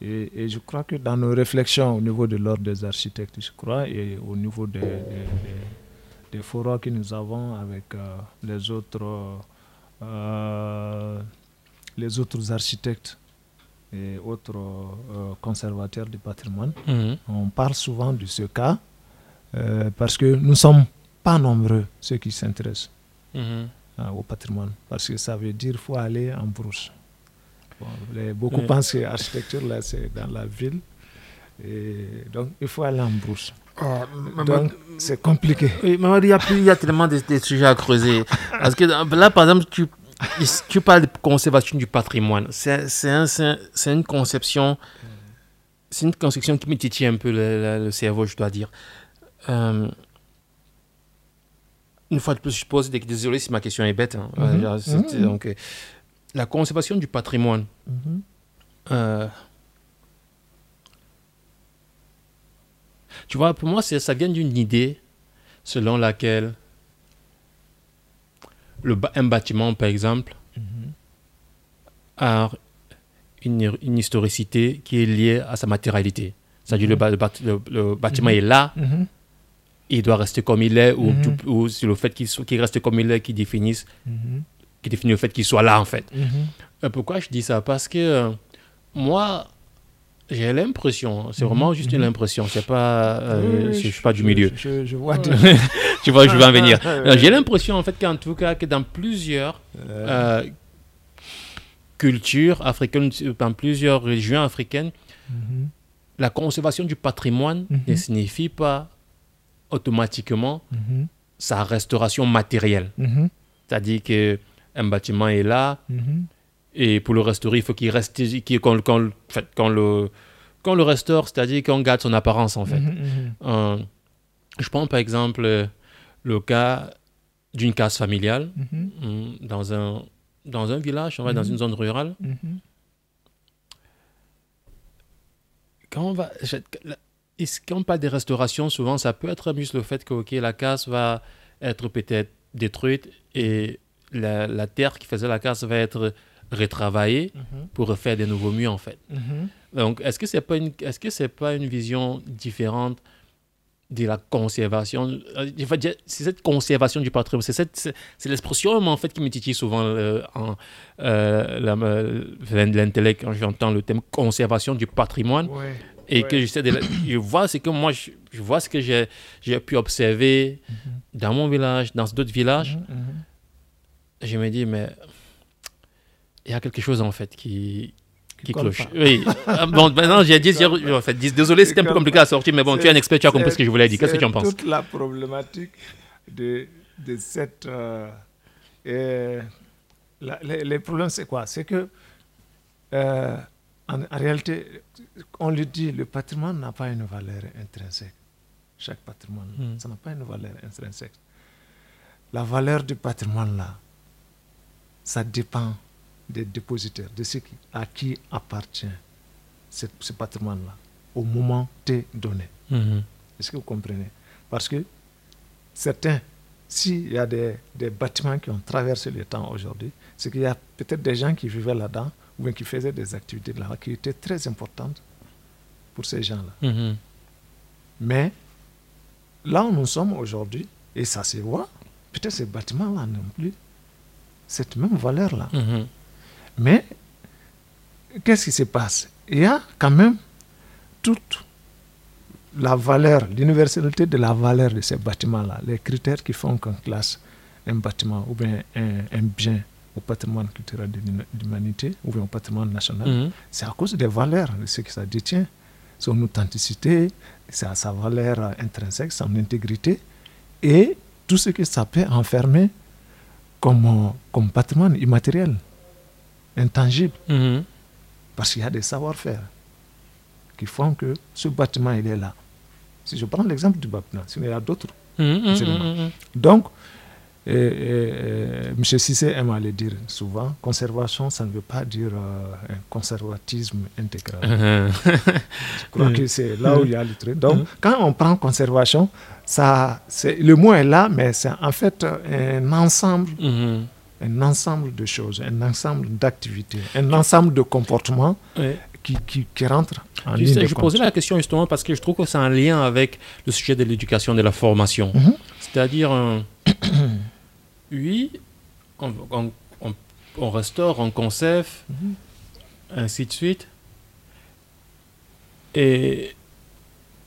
Et, je crois que dans nos réflexions au niveau de l'ordre des architectes, je crois, et au niveau des, des, forums que nous avons avec euh, les autres euh, les autres architectes et autres euh, conservateurs du patrimoine. Mhm. On parle souvent de ce cas euh, parce que nous ne sommes pas nombreux ceux qui s'intéressent mhm. au patrimoine. Parce que ça veut dire qu'il faut aller en brousse. beaucoup pensent que l'architecture, là, c'est dans la ville. Et donc, il faut aller en brousse. Ah, donc, c'est compliqué. Oui, mais il y, a il y a tellement de, sujets à creuser. Parce que là, par exemple, tu, tu parles de conservation du patrimoine. C'est un, une conception. C'est une conception qui me titille un peu le, cerveau, je dois dire. Euh, une fois de plus, je pose, désolé si ma question est bête. Hein. Mhm. Mhm. donc, euh, la conservation du patrimoine. Mhm. Euh, Tu vois, pour moi, ça vient d'une idée selon laquelle le, un bâtiment, par exemple, a une, une, historicité qui est liée à sa matérialité. C'est-à-dire le, le, bâtiment est là, il doit rester comme il est, ou, ou c'est le fait qu'il reste comme il est qui définisse, qui définit le fait qu'il soit là, en fait. Euh, pourquoi je dis ça? Parce que euh, moi, j'ai l'impression, c'est vraiment mhm, juste une mhm. impression, c'est pas, euh, je, suis pas du milieu. Je, vois, tu vois, je vais en venir. J'ai l'impression en fait qu'en tout cas que dans plusieurs euh, cultures africaines, dans plusieurs régions africaines, mhm. la conservation du patrimoine ne signifie pas automatiquement sa restauration matérielle. C'est-à-dire que un bâtiment est là, et pour le restaurer, il faut qu'il reste, qu'on, qu'on, le, qu'on le restaure, c'est-à-dire qu'on garde son apparence en fait. Mhm, mhm. Euh, je prends par exemple le cas d'une case familiale mhm. hum, dans, un, dans un village, on va dans une zone rurale. Quand on va, quand on parle des restaurations, souvent, ça peut être juste le fait que ok, la case va être peut-être détruite et la, terre qui faisait la case va être retravaillée mhm. pour refaire des nouveaux murs, en fait. Mhm. Donc, est-ce que ce n'est pas, une, est -ce c'est pas une vision différente de la conservation? Euh, c'est cette conservation du patrimoine, c'est, l'expression en fait qui me titille souvent euh, en, euh, l'intellect quand j'entends le thème conservation du patrimoine. et que j'essaie de, je vois ce que moi je, vois ce que j'ai, pu observer mm-hmm. dans mon village, dans d'autres villages. Je me dis mais il y a quelque chose en fait qui qui cloche. Oui. Ah, bon, maintenant, j'ai dit, en fait, désolé, c'était un peu compliqué à sortir, mais bon, tu es un expert, tu as compris ce que je voulais dire. Qu'est-ce que tu en penses? toute la problématique de, de cette. Euh, et les, problèmes, c'est quoi? C'est que, euh, en, réalité, on le dit, le patrimoine n'a pas une valeur intrinsèque. Chaque patrimoine, hmm. ça n'a pas une valeur intrinsèque. La valeur du patrimoine, là, ça dépend des dépositaires, de ceux qui, à qui appartient ce, patrimoine-là, au moment T donné. Mhm. Est-ce que vous comprenez? Parce que certains, s'il y a des, des, bâtiments qui ont traversé le temps aujourd'hui, c'est qu'il y a peut-être des gens qui vivaient là-dedans ou bien qui faisaient des activités là qui étaient très importantes pour ces gens-là. Mhm. Mais là où nous sommes aujourd'hui, et ça se voit, peut-être ces bâtiments-là n'ont plus cette même valeur-là. Mhm. Mais qu'est-ce qui se passe? Il y a quand même toute la valeur, l'universalité de la valeur de ces bâtiments-là, les critères qui font qu'on classe un bâtiment ou bien un, bien au patrimoine culturel de l'humanité ou bien au patrimoine national, mhm. c'est à cause des valeurs de ce que ça détient. Son authenticité, sa, sa valeur intrinsèque, son intégrité et tout ce que ça peut enfermer comme, comme patrimoine immatériel intangible. Mhm. Parce qu'il y a des savoir-faire qui font que ce bâtiment, il est là. Si je prends l'exemple du bâtiment, il y a d'autres mhm, mhm, Donc, M. Sissé aime à le dire souvent, conservation, ça ne veut pas dire euh, un conservatisme intégral. je crois que c'est là où il y a le truc. Donc, quand on prend conservation, ça, le mot est là, mais c'est en fait un ensemble un ensemble de choses, un ensemble d'activités, un ensemble de comportements qui, qui, qui, rentrent en ligne Je posais la question justement parce que je trouve que c'est un lien avec le sujet de l'éducation, de la formation. Mhm. C'est-à-dire, euh, oui, on, on, restaure, on conserve, mhm. ainsi de suite. Et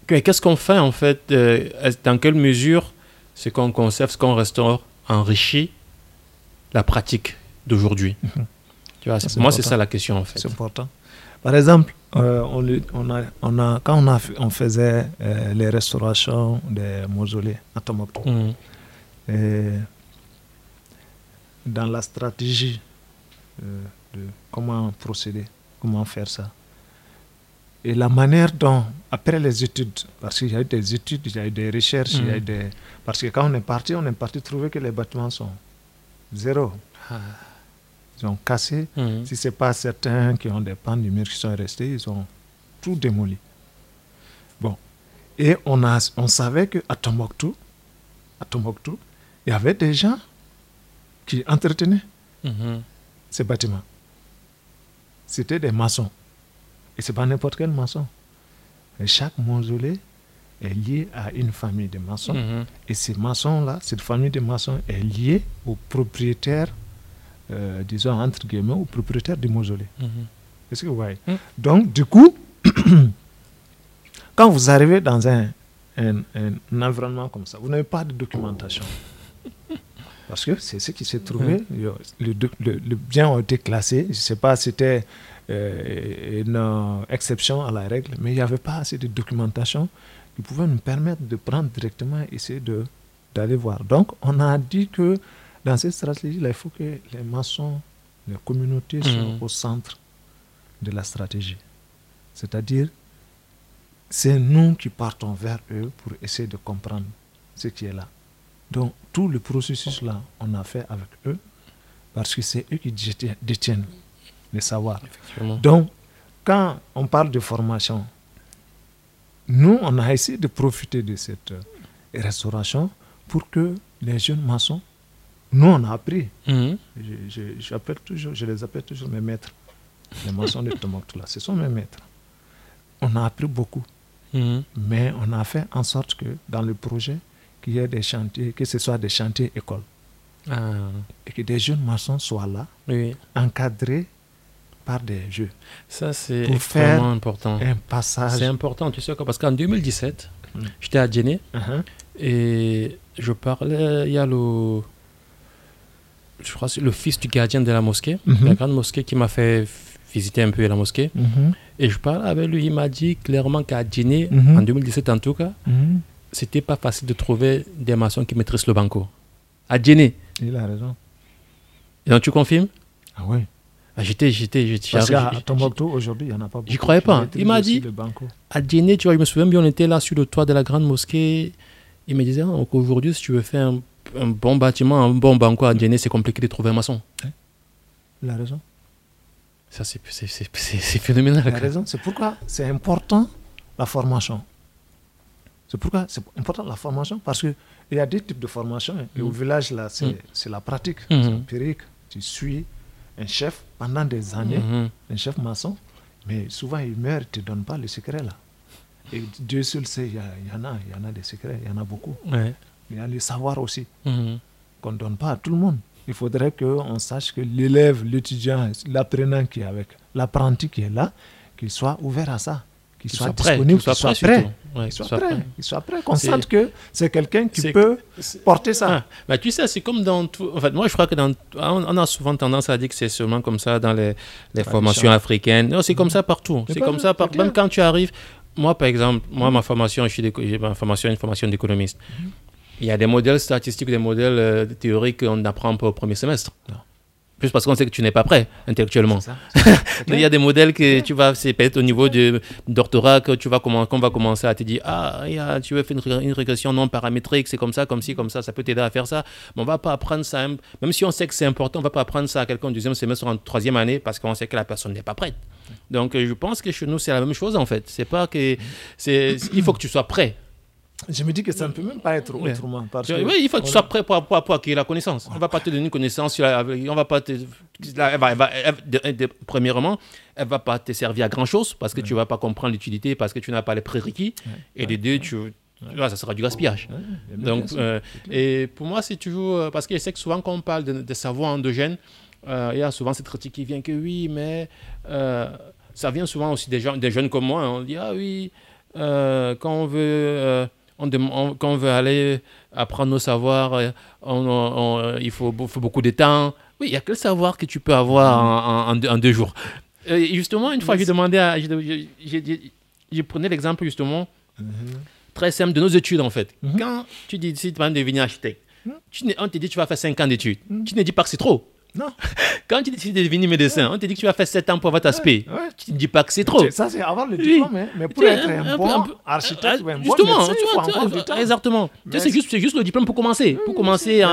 qu'est-ce qu'on fait en fait euh, Dans quelle mesure ce qu'on conserve, ce qu'on restaure enrichit la pratique d'aujourd'hui mhm. Moi, c'est ça la question en fait. C'est important. Par exemple, euh, on, on, a, on, a, quand on, a, on faisait euh, les restaurations des mausolées à Tombouctou, mhm. dans la stratégie euh, de comment procéder, comment faire ça, et la manière dont, après les études, parce qu'il y a eu des études, il y a eu des recherches, il y a eu mhm. des, parce que quand on est parti, on est parti trouver que les bâtiments sont Zéro. Ah. Ils ont cassé. Mhm. Si ce n'est pas certains qui ont des pannes du mur qui sont restés, ils ont tout démoli. Bon. Et on, a, on savait qu'à Tombouctou, à Tombouctou, il y avait des gens qui entretenaient mhm. ces bâtiments. C'était des maçons. Et ce n'est pas n'importe quel maçon. Et chaque mausolée est lié à une famille de maçons. Mhm. Et ces maçons-là, cette famille de maçons est liée au propriétaire, euh, disons entre guillemets, au propriétaire du mausolée. Mhm. Est-ce que vous voyez? Mhm. Donc, du coup, quand vous arrivez dans un, un, environnement comme ça, vous n'avez pas de documentation. Parce que c'est ce qui s'est trouvé. Le, le, bien a été classé. Je ne sais pas si c'était euh, une exception à la règle, mais il n'y avait pas assez de documentation qui pouvaient nous permettre de prendre directement et essayer d'aller voir. Donc, on a dit que dans cette stratégie il faut que les maçons, les communautés soient mhm. au centre de la stratégie. C'est-à-dire, c'est nous qui partons vers eux pour essayer de comprendre ce qui est là. Donc, tout le processus là, on a fait avec eux parce que c'est eux qui détiennent les savoirs. Donc, quand on parle de formation, nous, on a essayé de profiter de cette euh, restauration pour que les jeunes maçons, nous, on a appris. Mhm. Je, toujours, je les appelle toujours mes maîtres. Les maçons de Tombouctou, là, ce sont mes maîtres. On a appris beaucoup. Mhm. Mais on a fait en sorte que dans le projet, qu'il y ait des chantiers, que ce soit des chantiers écoles. Ah. Et que des jeunes maçons soient là, encadrés par des jeux. Ça, c'est extrêmement important. Un passage. C'est important, tu sais quoi, parce qu'en 2017, mm. j'étais à Djenné uh-huh. et je parlais, il y a le, je crois, le fils du gardien de la mosquée, mm-hmm. la grande mosquée qui m'a fait visiter un peu la mosquée. Mm-hmm. Et je parlais avec lui, il m'a dit clairement qu'à Djenné, mm-hmm. en 2017 en tout cas, c'était pas facile de trouver des maçons qui maîtrisent le banco. À Djenné. Il a raison. Et donc tu confirmes? Ah oui. Ah, j'étais, j'étais, j'étais. Parce qu'à Tombouctou, aujourd'hui, il n'y en a pas beaucoup. J'y croyais pas. Il m'a dit, à Djenné, tu vois, je me souviens bien, on était là sur le toit de la grande mosquée. Il me disait, oh, aujourd'hui, si tu veux faire un, bon bâtiment, un bon banco à Djenné, c'est compliqué de trouver un maçon. Il a raison. Ça, c'est, phénoménal. Il a raison. C'est pourquoi c'est important la formation. C'est pourquoi c'est important la formation, parce qu'il y a deux types de formation. Et au mm. village, là, c'est, mm. la pratique, mm-hmm. c'est empirique. Tu suis un chef pendant des années, mhm. un chef maçon, mais souvent il meurt, il ne te donne pas le secret là. Et Dieu seul sait, il y, en a, il y en a des secrets, il y en a beaucoup. Il y a le savoir aussi, mhm. qu'on ne donne pas à tout le monde. Il faudrait qu'on sache que l'élève, l'étudiant, l'apprenant qui est avec, l'apprenti qui est là, qu'il soit ouvert à ça qu'il soit, disponible, qu'il soit, prêt. qu'il soit, prêt. Il soit prêt. Qu'on sente que c'est quelqu'un qui peut porter ça. Ah, bah, tu sais, c'est comme dans tout. En fait, moi, je crois que dans. On a souvent tendance à dire que c'est seulement comme ça dans les, les formations africaines. Non, c'est comme ça partout. C'est comme ça partout. Même quand tu arrives. Moi, par exemple, moi, ma formation, j'ai ma formation, une formation d'économiste. Mhm. Il y a des modèles statistiques, des modèles euh, théoriques qu'on n'apprend pas au premier semestre. Non juste parce qu'on sait que tu n'es pas prêt intellectuellement. Il y a des modèles que tu vas, c'est peut-être au niveau du doctorat que tu vas commencer, qu'on va commencer à te dire, ah, tu veux faire une, régression non paramétrique, c'est comme ça, comme ci, comme ça, ça peut t'aider à faire ça. Mais on va pas apprendre ça, même si on sait que c'est important, on va pas apprendre ça à quelqu'un en deuxième semestre ou en troisième année parce qu'on sait que la personne n'est pas prête. Donc, je pense que chez nous, c'est la même chose en fait. C'est pas que, c'est, il faut que tu sois prêt. Je me dis que ça ne peut même pas être autrement. Parce oui, il faut que tu sois prêt pour, pour, pour, acquérir la connaissance. On ne va pas te donner une connaissance. On va pas te, elle va, premièrement, elle ne va pas te servir à grand-chose parce que tu ne vas pas comprendre l'utilité, parce que tu n'as pas les prérequis. Et les deux, tu, ça sera du gaspillage. Donc, euh, et pour moi, c'est toujours. Euh, parce que je sais que souvent, quand on parle de, savoir endogène, euh, il y a souvent cette critique qui vient que oui, mais ça vient souvent aussi des, gens, des jeunes comme moi. Hein. on dit, ah oui, quand on veut on, quand on veut aller apprendre nos savoirs, euh, il faut, beaucoup de temps. Oui, il n'y a que le savoir que tu peux avoir en, deux, jours. justement, une fois, j'ai demandé à. Je prenais l'exemple justement mhm. très simple de nos études en fait. Mhm. Quand tu décides de devenir architecte, mhm. on te dit tu vas faire 5 ans d'études. Tu ne dis pas que c'est trop. Non. Quand tu décides de devenir médecin, on te dit que tu vas faire 7 ans pour avoir ta SP. Tu ne dis pas que c'est trop. Ça, c'est avoir le diplôme, hein. mais pour être un, bon architecte ou un justement, bon médecin, tu, tu, Exactement. C'est juste, juste le diplôme pour commencer. pour commencer,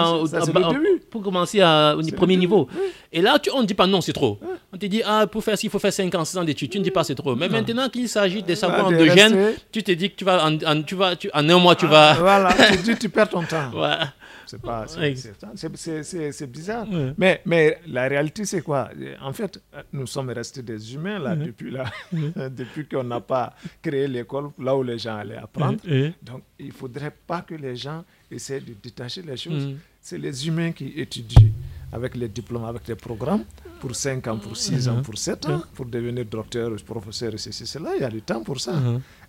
pour commencer au premier niveau. Et là, tu, on ne dit pas non, c'est trop. On te dit, ah, pour faire il faut faire 5 ans, 6 ans d'études. Tu ne dis pas c'est trop. Mais maintenant qu'il s'agit des savoirs endogènes, tu te dis que tu vas, en, un mois, tu vas. Voilà, tu perds ton temps. C'est pas, c'est bizarre. Mais, mais la réalité, c'est quoi? En fait, nous sommes restés des humains là depuis là, depuis qu'on n'a pas créé l'école là où les gens allaient apprendre. Donc, il faudrait pas que les gens essaient de détacher les choses. C'est les humains qui étudient avec les diplômes, avec les programmes, pour 5 ans, pour 6 ans, pour 7 ans, pour devenir docteur, professeur, ceci, cela. Il y a du temps pour ça.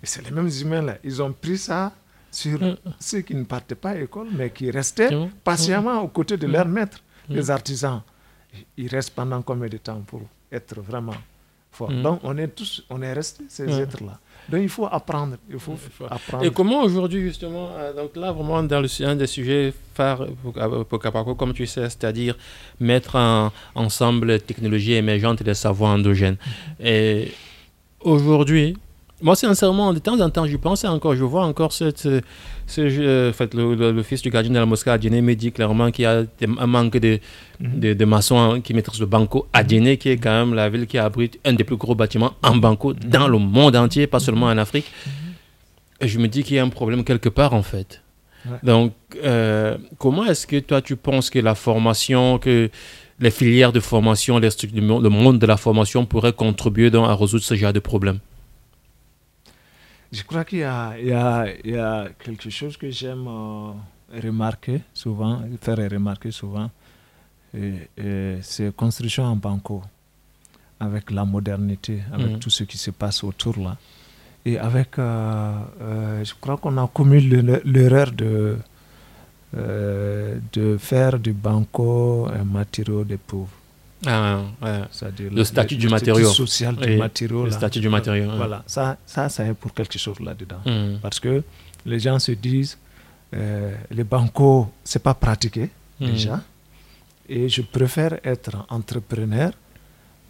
Et c'est les mêmes humains là. Ils ont pris ça sur mm. ceux qui ne partaient pas à l'école, mais qui restaient patiemment aux côtés de leurs mm. maîtres, mm. les artisans. Ils restent pendant combien de temps pour être vraiment forts? Donc, on est tous, on est restés ces êtres-là. Donc, il faut apprendre. Il faut, apprendre. Et comment aujourd'hui, justement, euh, donc là, vraiment, dans le, un des sujets phares pour Capaco, comme tu sais, c'est-à-dire mettre ensemble les technologies émergentes et les savoirs endogènes. Et aujourd'hui, moi, sincèrement, de temps en temps, je pense encore, je vois encore cette, ce, euh, en fait, le, fils du gardien de la mosquée à Djenné me dit clairement qu'il y a un manque de, mhm. de, de, maçons qui maîtrisent le banco à Djenné, qui est quand même la ville qui abrite un des plus gros bâtiments en banco dans le monde entier, pas seulement en Afrique. je me dis qu'il y a un problème quelque part en fait. Donc, euh, comment est-ce que toi tu penses que la formation, que les filières de formation, les le monde de la formation pourraient contribuer donc, à résoudre ce genre de problème? Je crois qu'il y, y, a quelque chose que j'aime euh, remarquer souvent, faire remarquer souvent, c'est construction en banco, avec la modernité, avec mhm. tout ce qui se passe autour là. Et avec, euh, euh, je crois qu'on a commis l'erreur de, euh, de faire du banco un matériau des pauvres. Ah, ouais. le statut du matériau. social du matériau. Le statut du matériau. Voilà, ça, ça, ça est pour quelque chose là-dedans. Mhm. Parce que les gens se disent, les bancos, c'est pas pratiqué mhm. déjà. Et je préfère être entrepreneur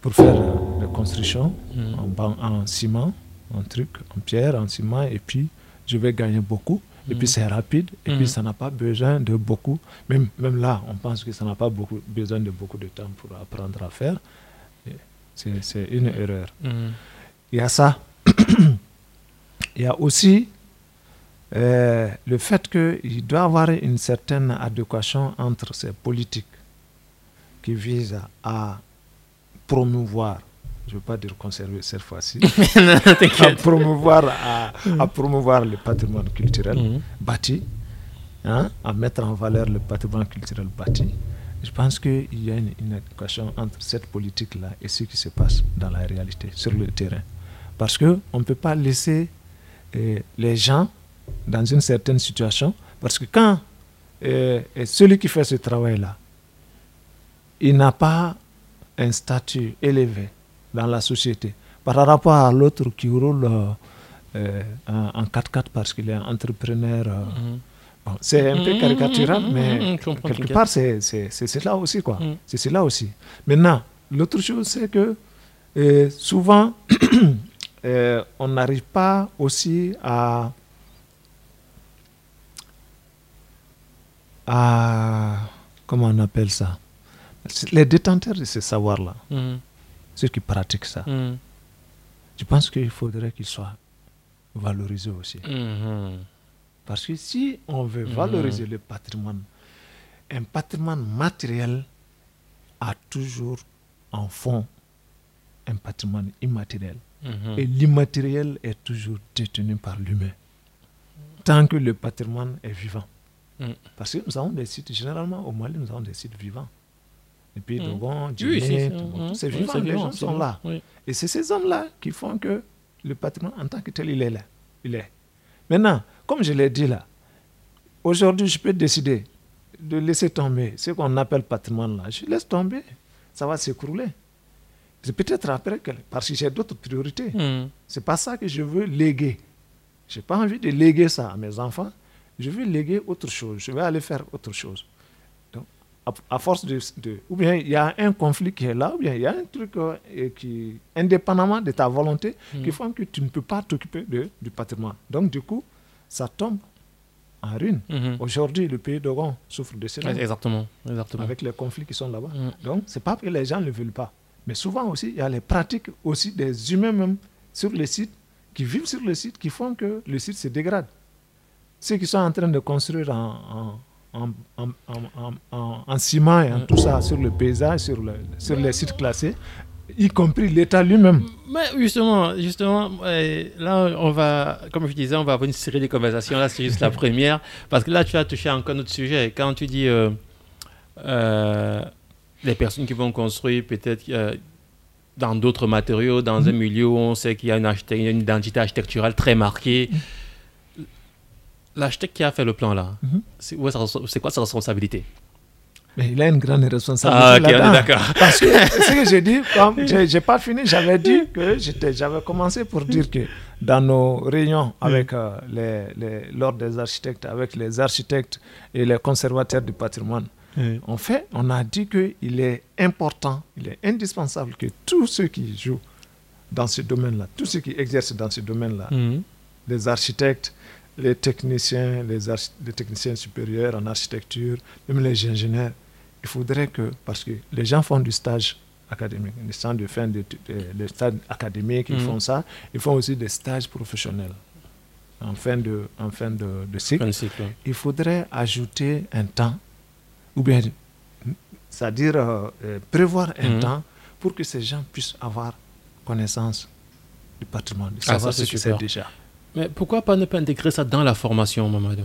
pour faire la construction en, en ciment en truc, en pierre, en ciment, et puis je vais gagner beaucoup. Et puis mhm. c'est rapide, et puis mhm. ça n'a pas besoin de beaucoup. Même, même là, on pense que ça n'a pas beaucoup, besoin de beaucoup de temps pour apprendre à faire. C'est une erreur. Mhm. Il y a ça. Il y a aussi euh, le fait qu'il doit y avoir une certaine adéquation entre ces politiques qui visent à promouvoir je ne veux pas dire conserver cette fois-ci, à, promouvoir, à, promouvoir le patrimoine culturel mhm. bâti, hein, à mettre en valeur le patrimoine culturel bâti. Je pense qu'il y a une, une entre cette politique-là et ce qui se passe dans la réalité, sur le terrain. Parce qu'on ne peut pas laisser euh, les gens dans une certaine situation, parce que quand euh, celui qui fait ce travail-là, il n'a pas un statut élevé, dans la société par rapport à l'autre qui roule euh, en 4x4 parce qu'il est entrepreneur. Euh, mhm. c'est un peu caricatural, mhm, mais quelque part, c'est cela aussi. quoi. C'est cela aussi. Maintenant, l'autre chose, c'est que euh, souvent, on n'arrive pas aussi à, à. Comment on appelle ça? Les détenteurs de ce savoir-là ceux qui pratiquent ça. Mm. Je pense qu'il faudrait qu'ils soient valorisés aussi. Mm-hmm. Parce que si on veut mm-hmm. valoriser le patrimoine, un patrimoine matériel a toujours en fond un patrimoine immatériel. Mm-hmm. Et l'immatériel est toujours détenu par l'humain. Tant que le patrimoine est vivant. Mm. Parce que nous avons des sites, généralement au Mali, nous avons des sites vivants. Et puis, mmh. Dogon, Djibouti, tous ces vivants, les gens sont là. Et c'est ces hommes-là qui font que le patrimoine en tant que tel, il est là. Il est. Maintenant, comme je l'ai dit là, aujourd'hui, je peux décider de laisser tomber ce qu'on appelle patrimoine là. Je laisse tomber, ça va s'écrouler. C'est peut-être après, parce que j'ai d'autres priorités. Mmh. C'est pas ça que je veux léguer. Je n'ai pas envie de léguer ça à mes enfants. Je veux léguer autre chose. Je vais aller faire autre chose à, force de, Ou bien il y a un conflit qui est là, ou bien il y a un truc euh, qui, indépendamment de ta volonté, qui hmm. font que tu ne peux pas t'occuper du patrimoine. Donc, du coup, ça tombe en ruine. Hmm. Aujourd'hui, le pays d'Oran souffre de cela. Exactement, exactement. Avec les conflits qui sont là-bas. Donc, hmm. Donc, c'est pas que les gens ne veulent pas. Mais souvent aussi, il y a les pratiques aussi des humains même sur les sites, qui vivent sur le site, qui font que le site se dégrade. Ceux qui sont en train de construire en en, ciment et en tout ça sur le paysage, sur, le, sur les sites classés, y compris l'État lui-même. Mais justement, justement, là, on va, comme je disais, on va avoir une série de conversations. Là, c'est juste la première. Parce que là, tu as touché encore notre sujet. Quand tu dis euh, euh, les personnes qui vont construire peut-être euh, dans d'autres matériaux, dans un mm-hmm. milieu où on sait qu'il y a une, une identité architecturale très marquée. Mm-hmm l'architecte qui a fait le plan là, mhm. c'est quoi sa responsabilité? Mais il a une grande responsabilité. Ah, ok, d'accord. Parce que ce que j'ai dit, comme j'ai pas fini, j'avais dit que j'avais commencé pour dire que dans nos réunions avec euh, les, l'ordre des architectes, avec les architectes et les conservateurs du patrimoine, en fait, on a dit qu'il est important, il est indispensable que tous ceux qui jouent dans ce domaine-là, tous ceux qui exercent dans ce domaine-là, mhm. les architectes, les techniciens, les, les, techniciens supérieurs en architecture, même les ingénieurs, il faudrait que, parce que les gens font du stage académique, des stages de fin de, de, stage académique, ils mm. font ça, ils font aussi des stages professionnels. en fin de, en fin de, cycle, il faudrait ajouter un temps, ou bien, c'est-à-dire euh, euh, prévoir un mhm. temps pour que ces gens puissent avoir connaissance du patrimoine, ah, savoir ce que c'est déjà. Mais pourquoi pas ne pas intégrer ça dans la formation, Mamadou?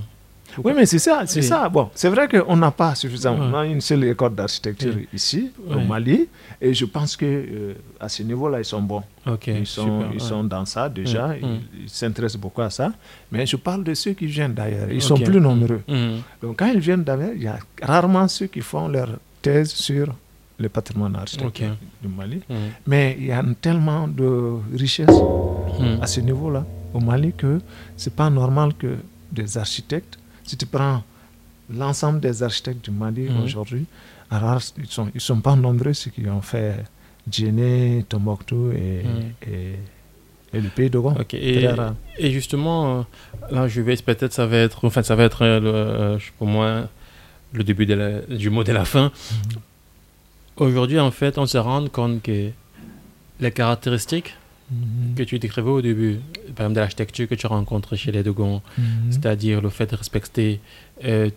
Oui, mais c'est ça, c'est ça. Bon, c'est vrai qu'on n'a pas suffisamment une seule école d'architecture ici, au Mali, et je pense que euh, à ce niveau-là, ils sont bons. ils sont, ils sont dans ça déjà, ils s'intéressent beaucoup à ça. Mais je parle de ceux qui viennent d'ailleurs, ils sont plus nombreux. Donc quand ils viennent d'ailleurs, il y a rarement ceux qui font leur thèse sur le patrimoine architectural du Mali. Mais il y a tellement de richesses à ce niveau-là au Mali que c'est pas normal que des architectes si tu prends l'ensemble des architectes du Mali mhm. aujourd'hui, alors ils ne sont, ils sont pas nombreux ceux qui ont fait Djéné, Tombouctou et, mhm. et, et, le pays de Et, et, justement, euh, là, je vais peut-être ça va être, enfin, ça va être euh, euh, pour moi le début de du mot de la fin. Mhm. Aujourd'hui, en fait, on se rend compte que les caractéristiques Mhm. que tu décrivais au début, par exemple de l'architecture que tu rencontres chez les Dogons, mhm. c'est-à-dire le fait de respecter euh,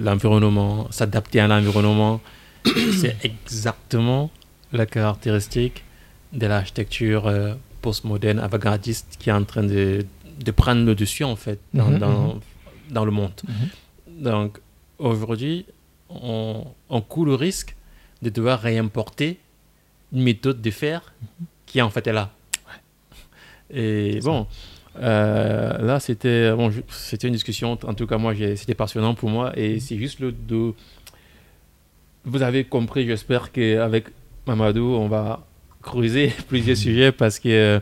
l'environnement, s'adapter à l'environnement, c'est exactement la caractéristique de l'architecture euh, postmoderne, avant-gardiste qui est en train de, de, prendre le dessus en fait dans, mhm, dans, dans le monde. Donc aujourd'hui, on, on court le risque de devoir réimporter une méthode de faire qui en fait est là. Et bon, euh, là c'était bon, c'était une discussion, en tout cas moi c'était passionnant pour moi. Et c'est juste le de... Vous avez compris, j'espère qu'avec Mamadou on va creuser plusieurs sujets parce que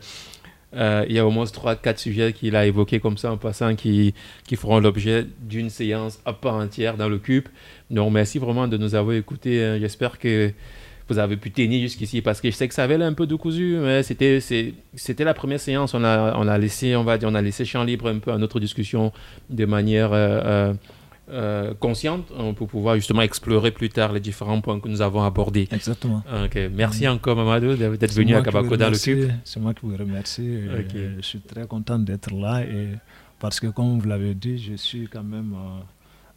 euh, il y a au moins 3-4 sujets qu'il a évoqués comme ça en passant qui, qui feront l'objet d'une séance à part entière dans le cube. Donc merci vraiment de nous avoir écoutés. J'espère que vous avez pu tenir jusqu'ici parce que je sais que ça avait un peu de cousu, mais c'était, c'était la première séance. On a, on a laissé, on va dire, on a laissé champ libre un peu à notre discussion de manière euh, euh, euh, consciente pour pouvoir justement explorer plus tard les différents points que nous avons abordés. Exactement. Merci encore, Mamadou, d'être venu à Kabako dans le cube. C'est moi qui vous remercie. Je suis très content d'être là et parce que, comme vous l'avez dit, je suis quand même euh,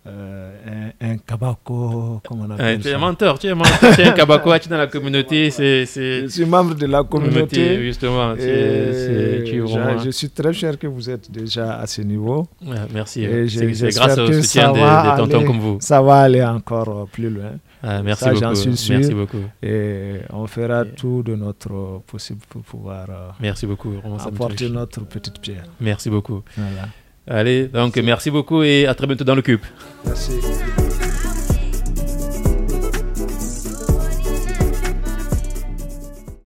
un, un kabako, comment on appelle Tu es menteur, tu es menteur, tu es un kabako, tu es dans la communauté. C'est, Je suis membre de la communauté. justement. je, suis très fier que vous êtes déjà à ce niveau. merci. c'est, grâce au soutien de, tontons comme vous. Ça va aller encore plus loin. Ah, merci beaucoup. J'en suis sûr. Merci beaucoup. Et on fera tout de notre possible pour pouvoir euh, merci beaucoup. apporter notre petite pierre. Merci beaucoup. Voilà. Allez, donc merci beaucoup et à très bientôt dans le cube. Merci.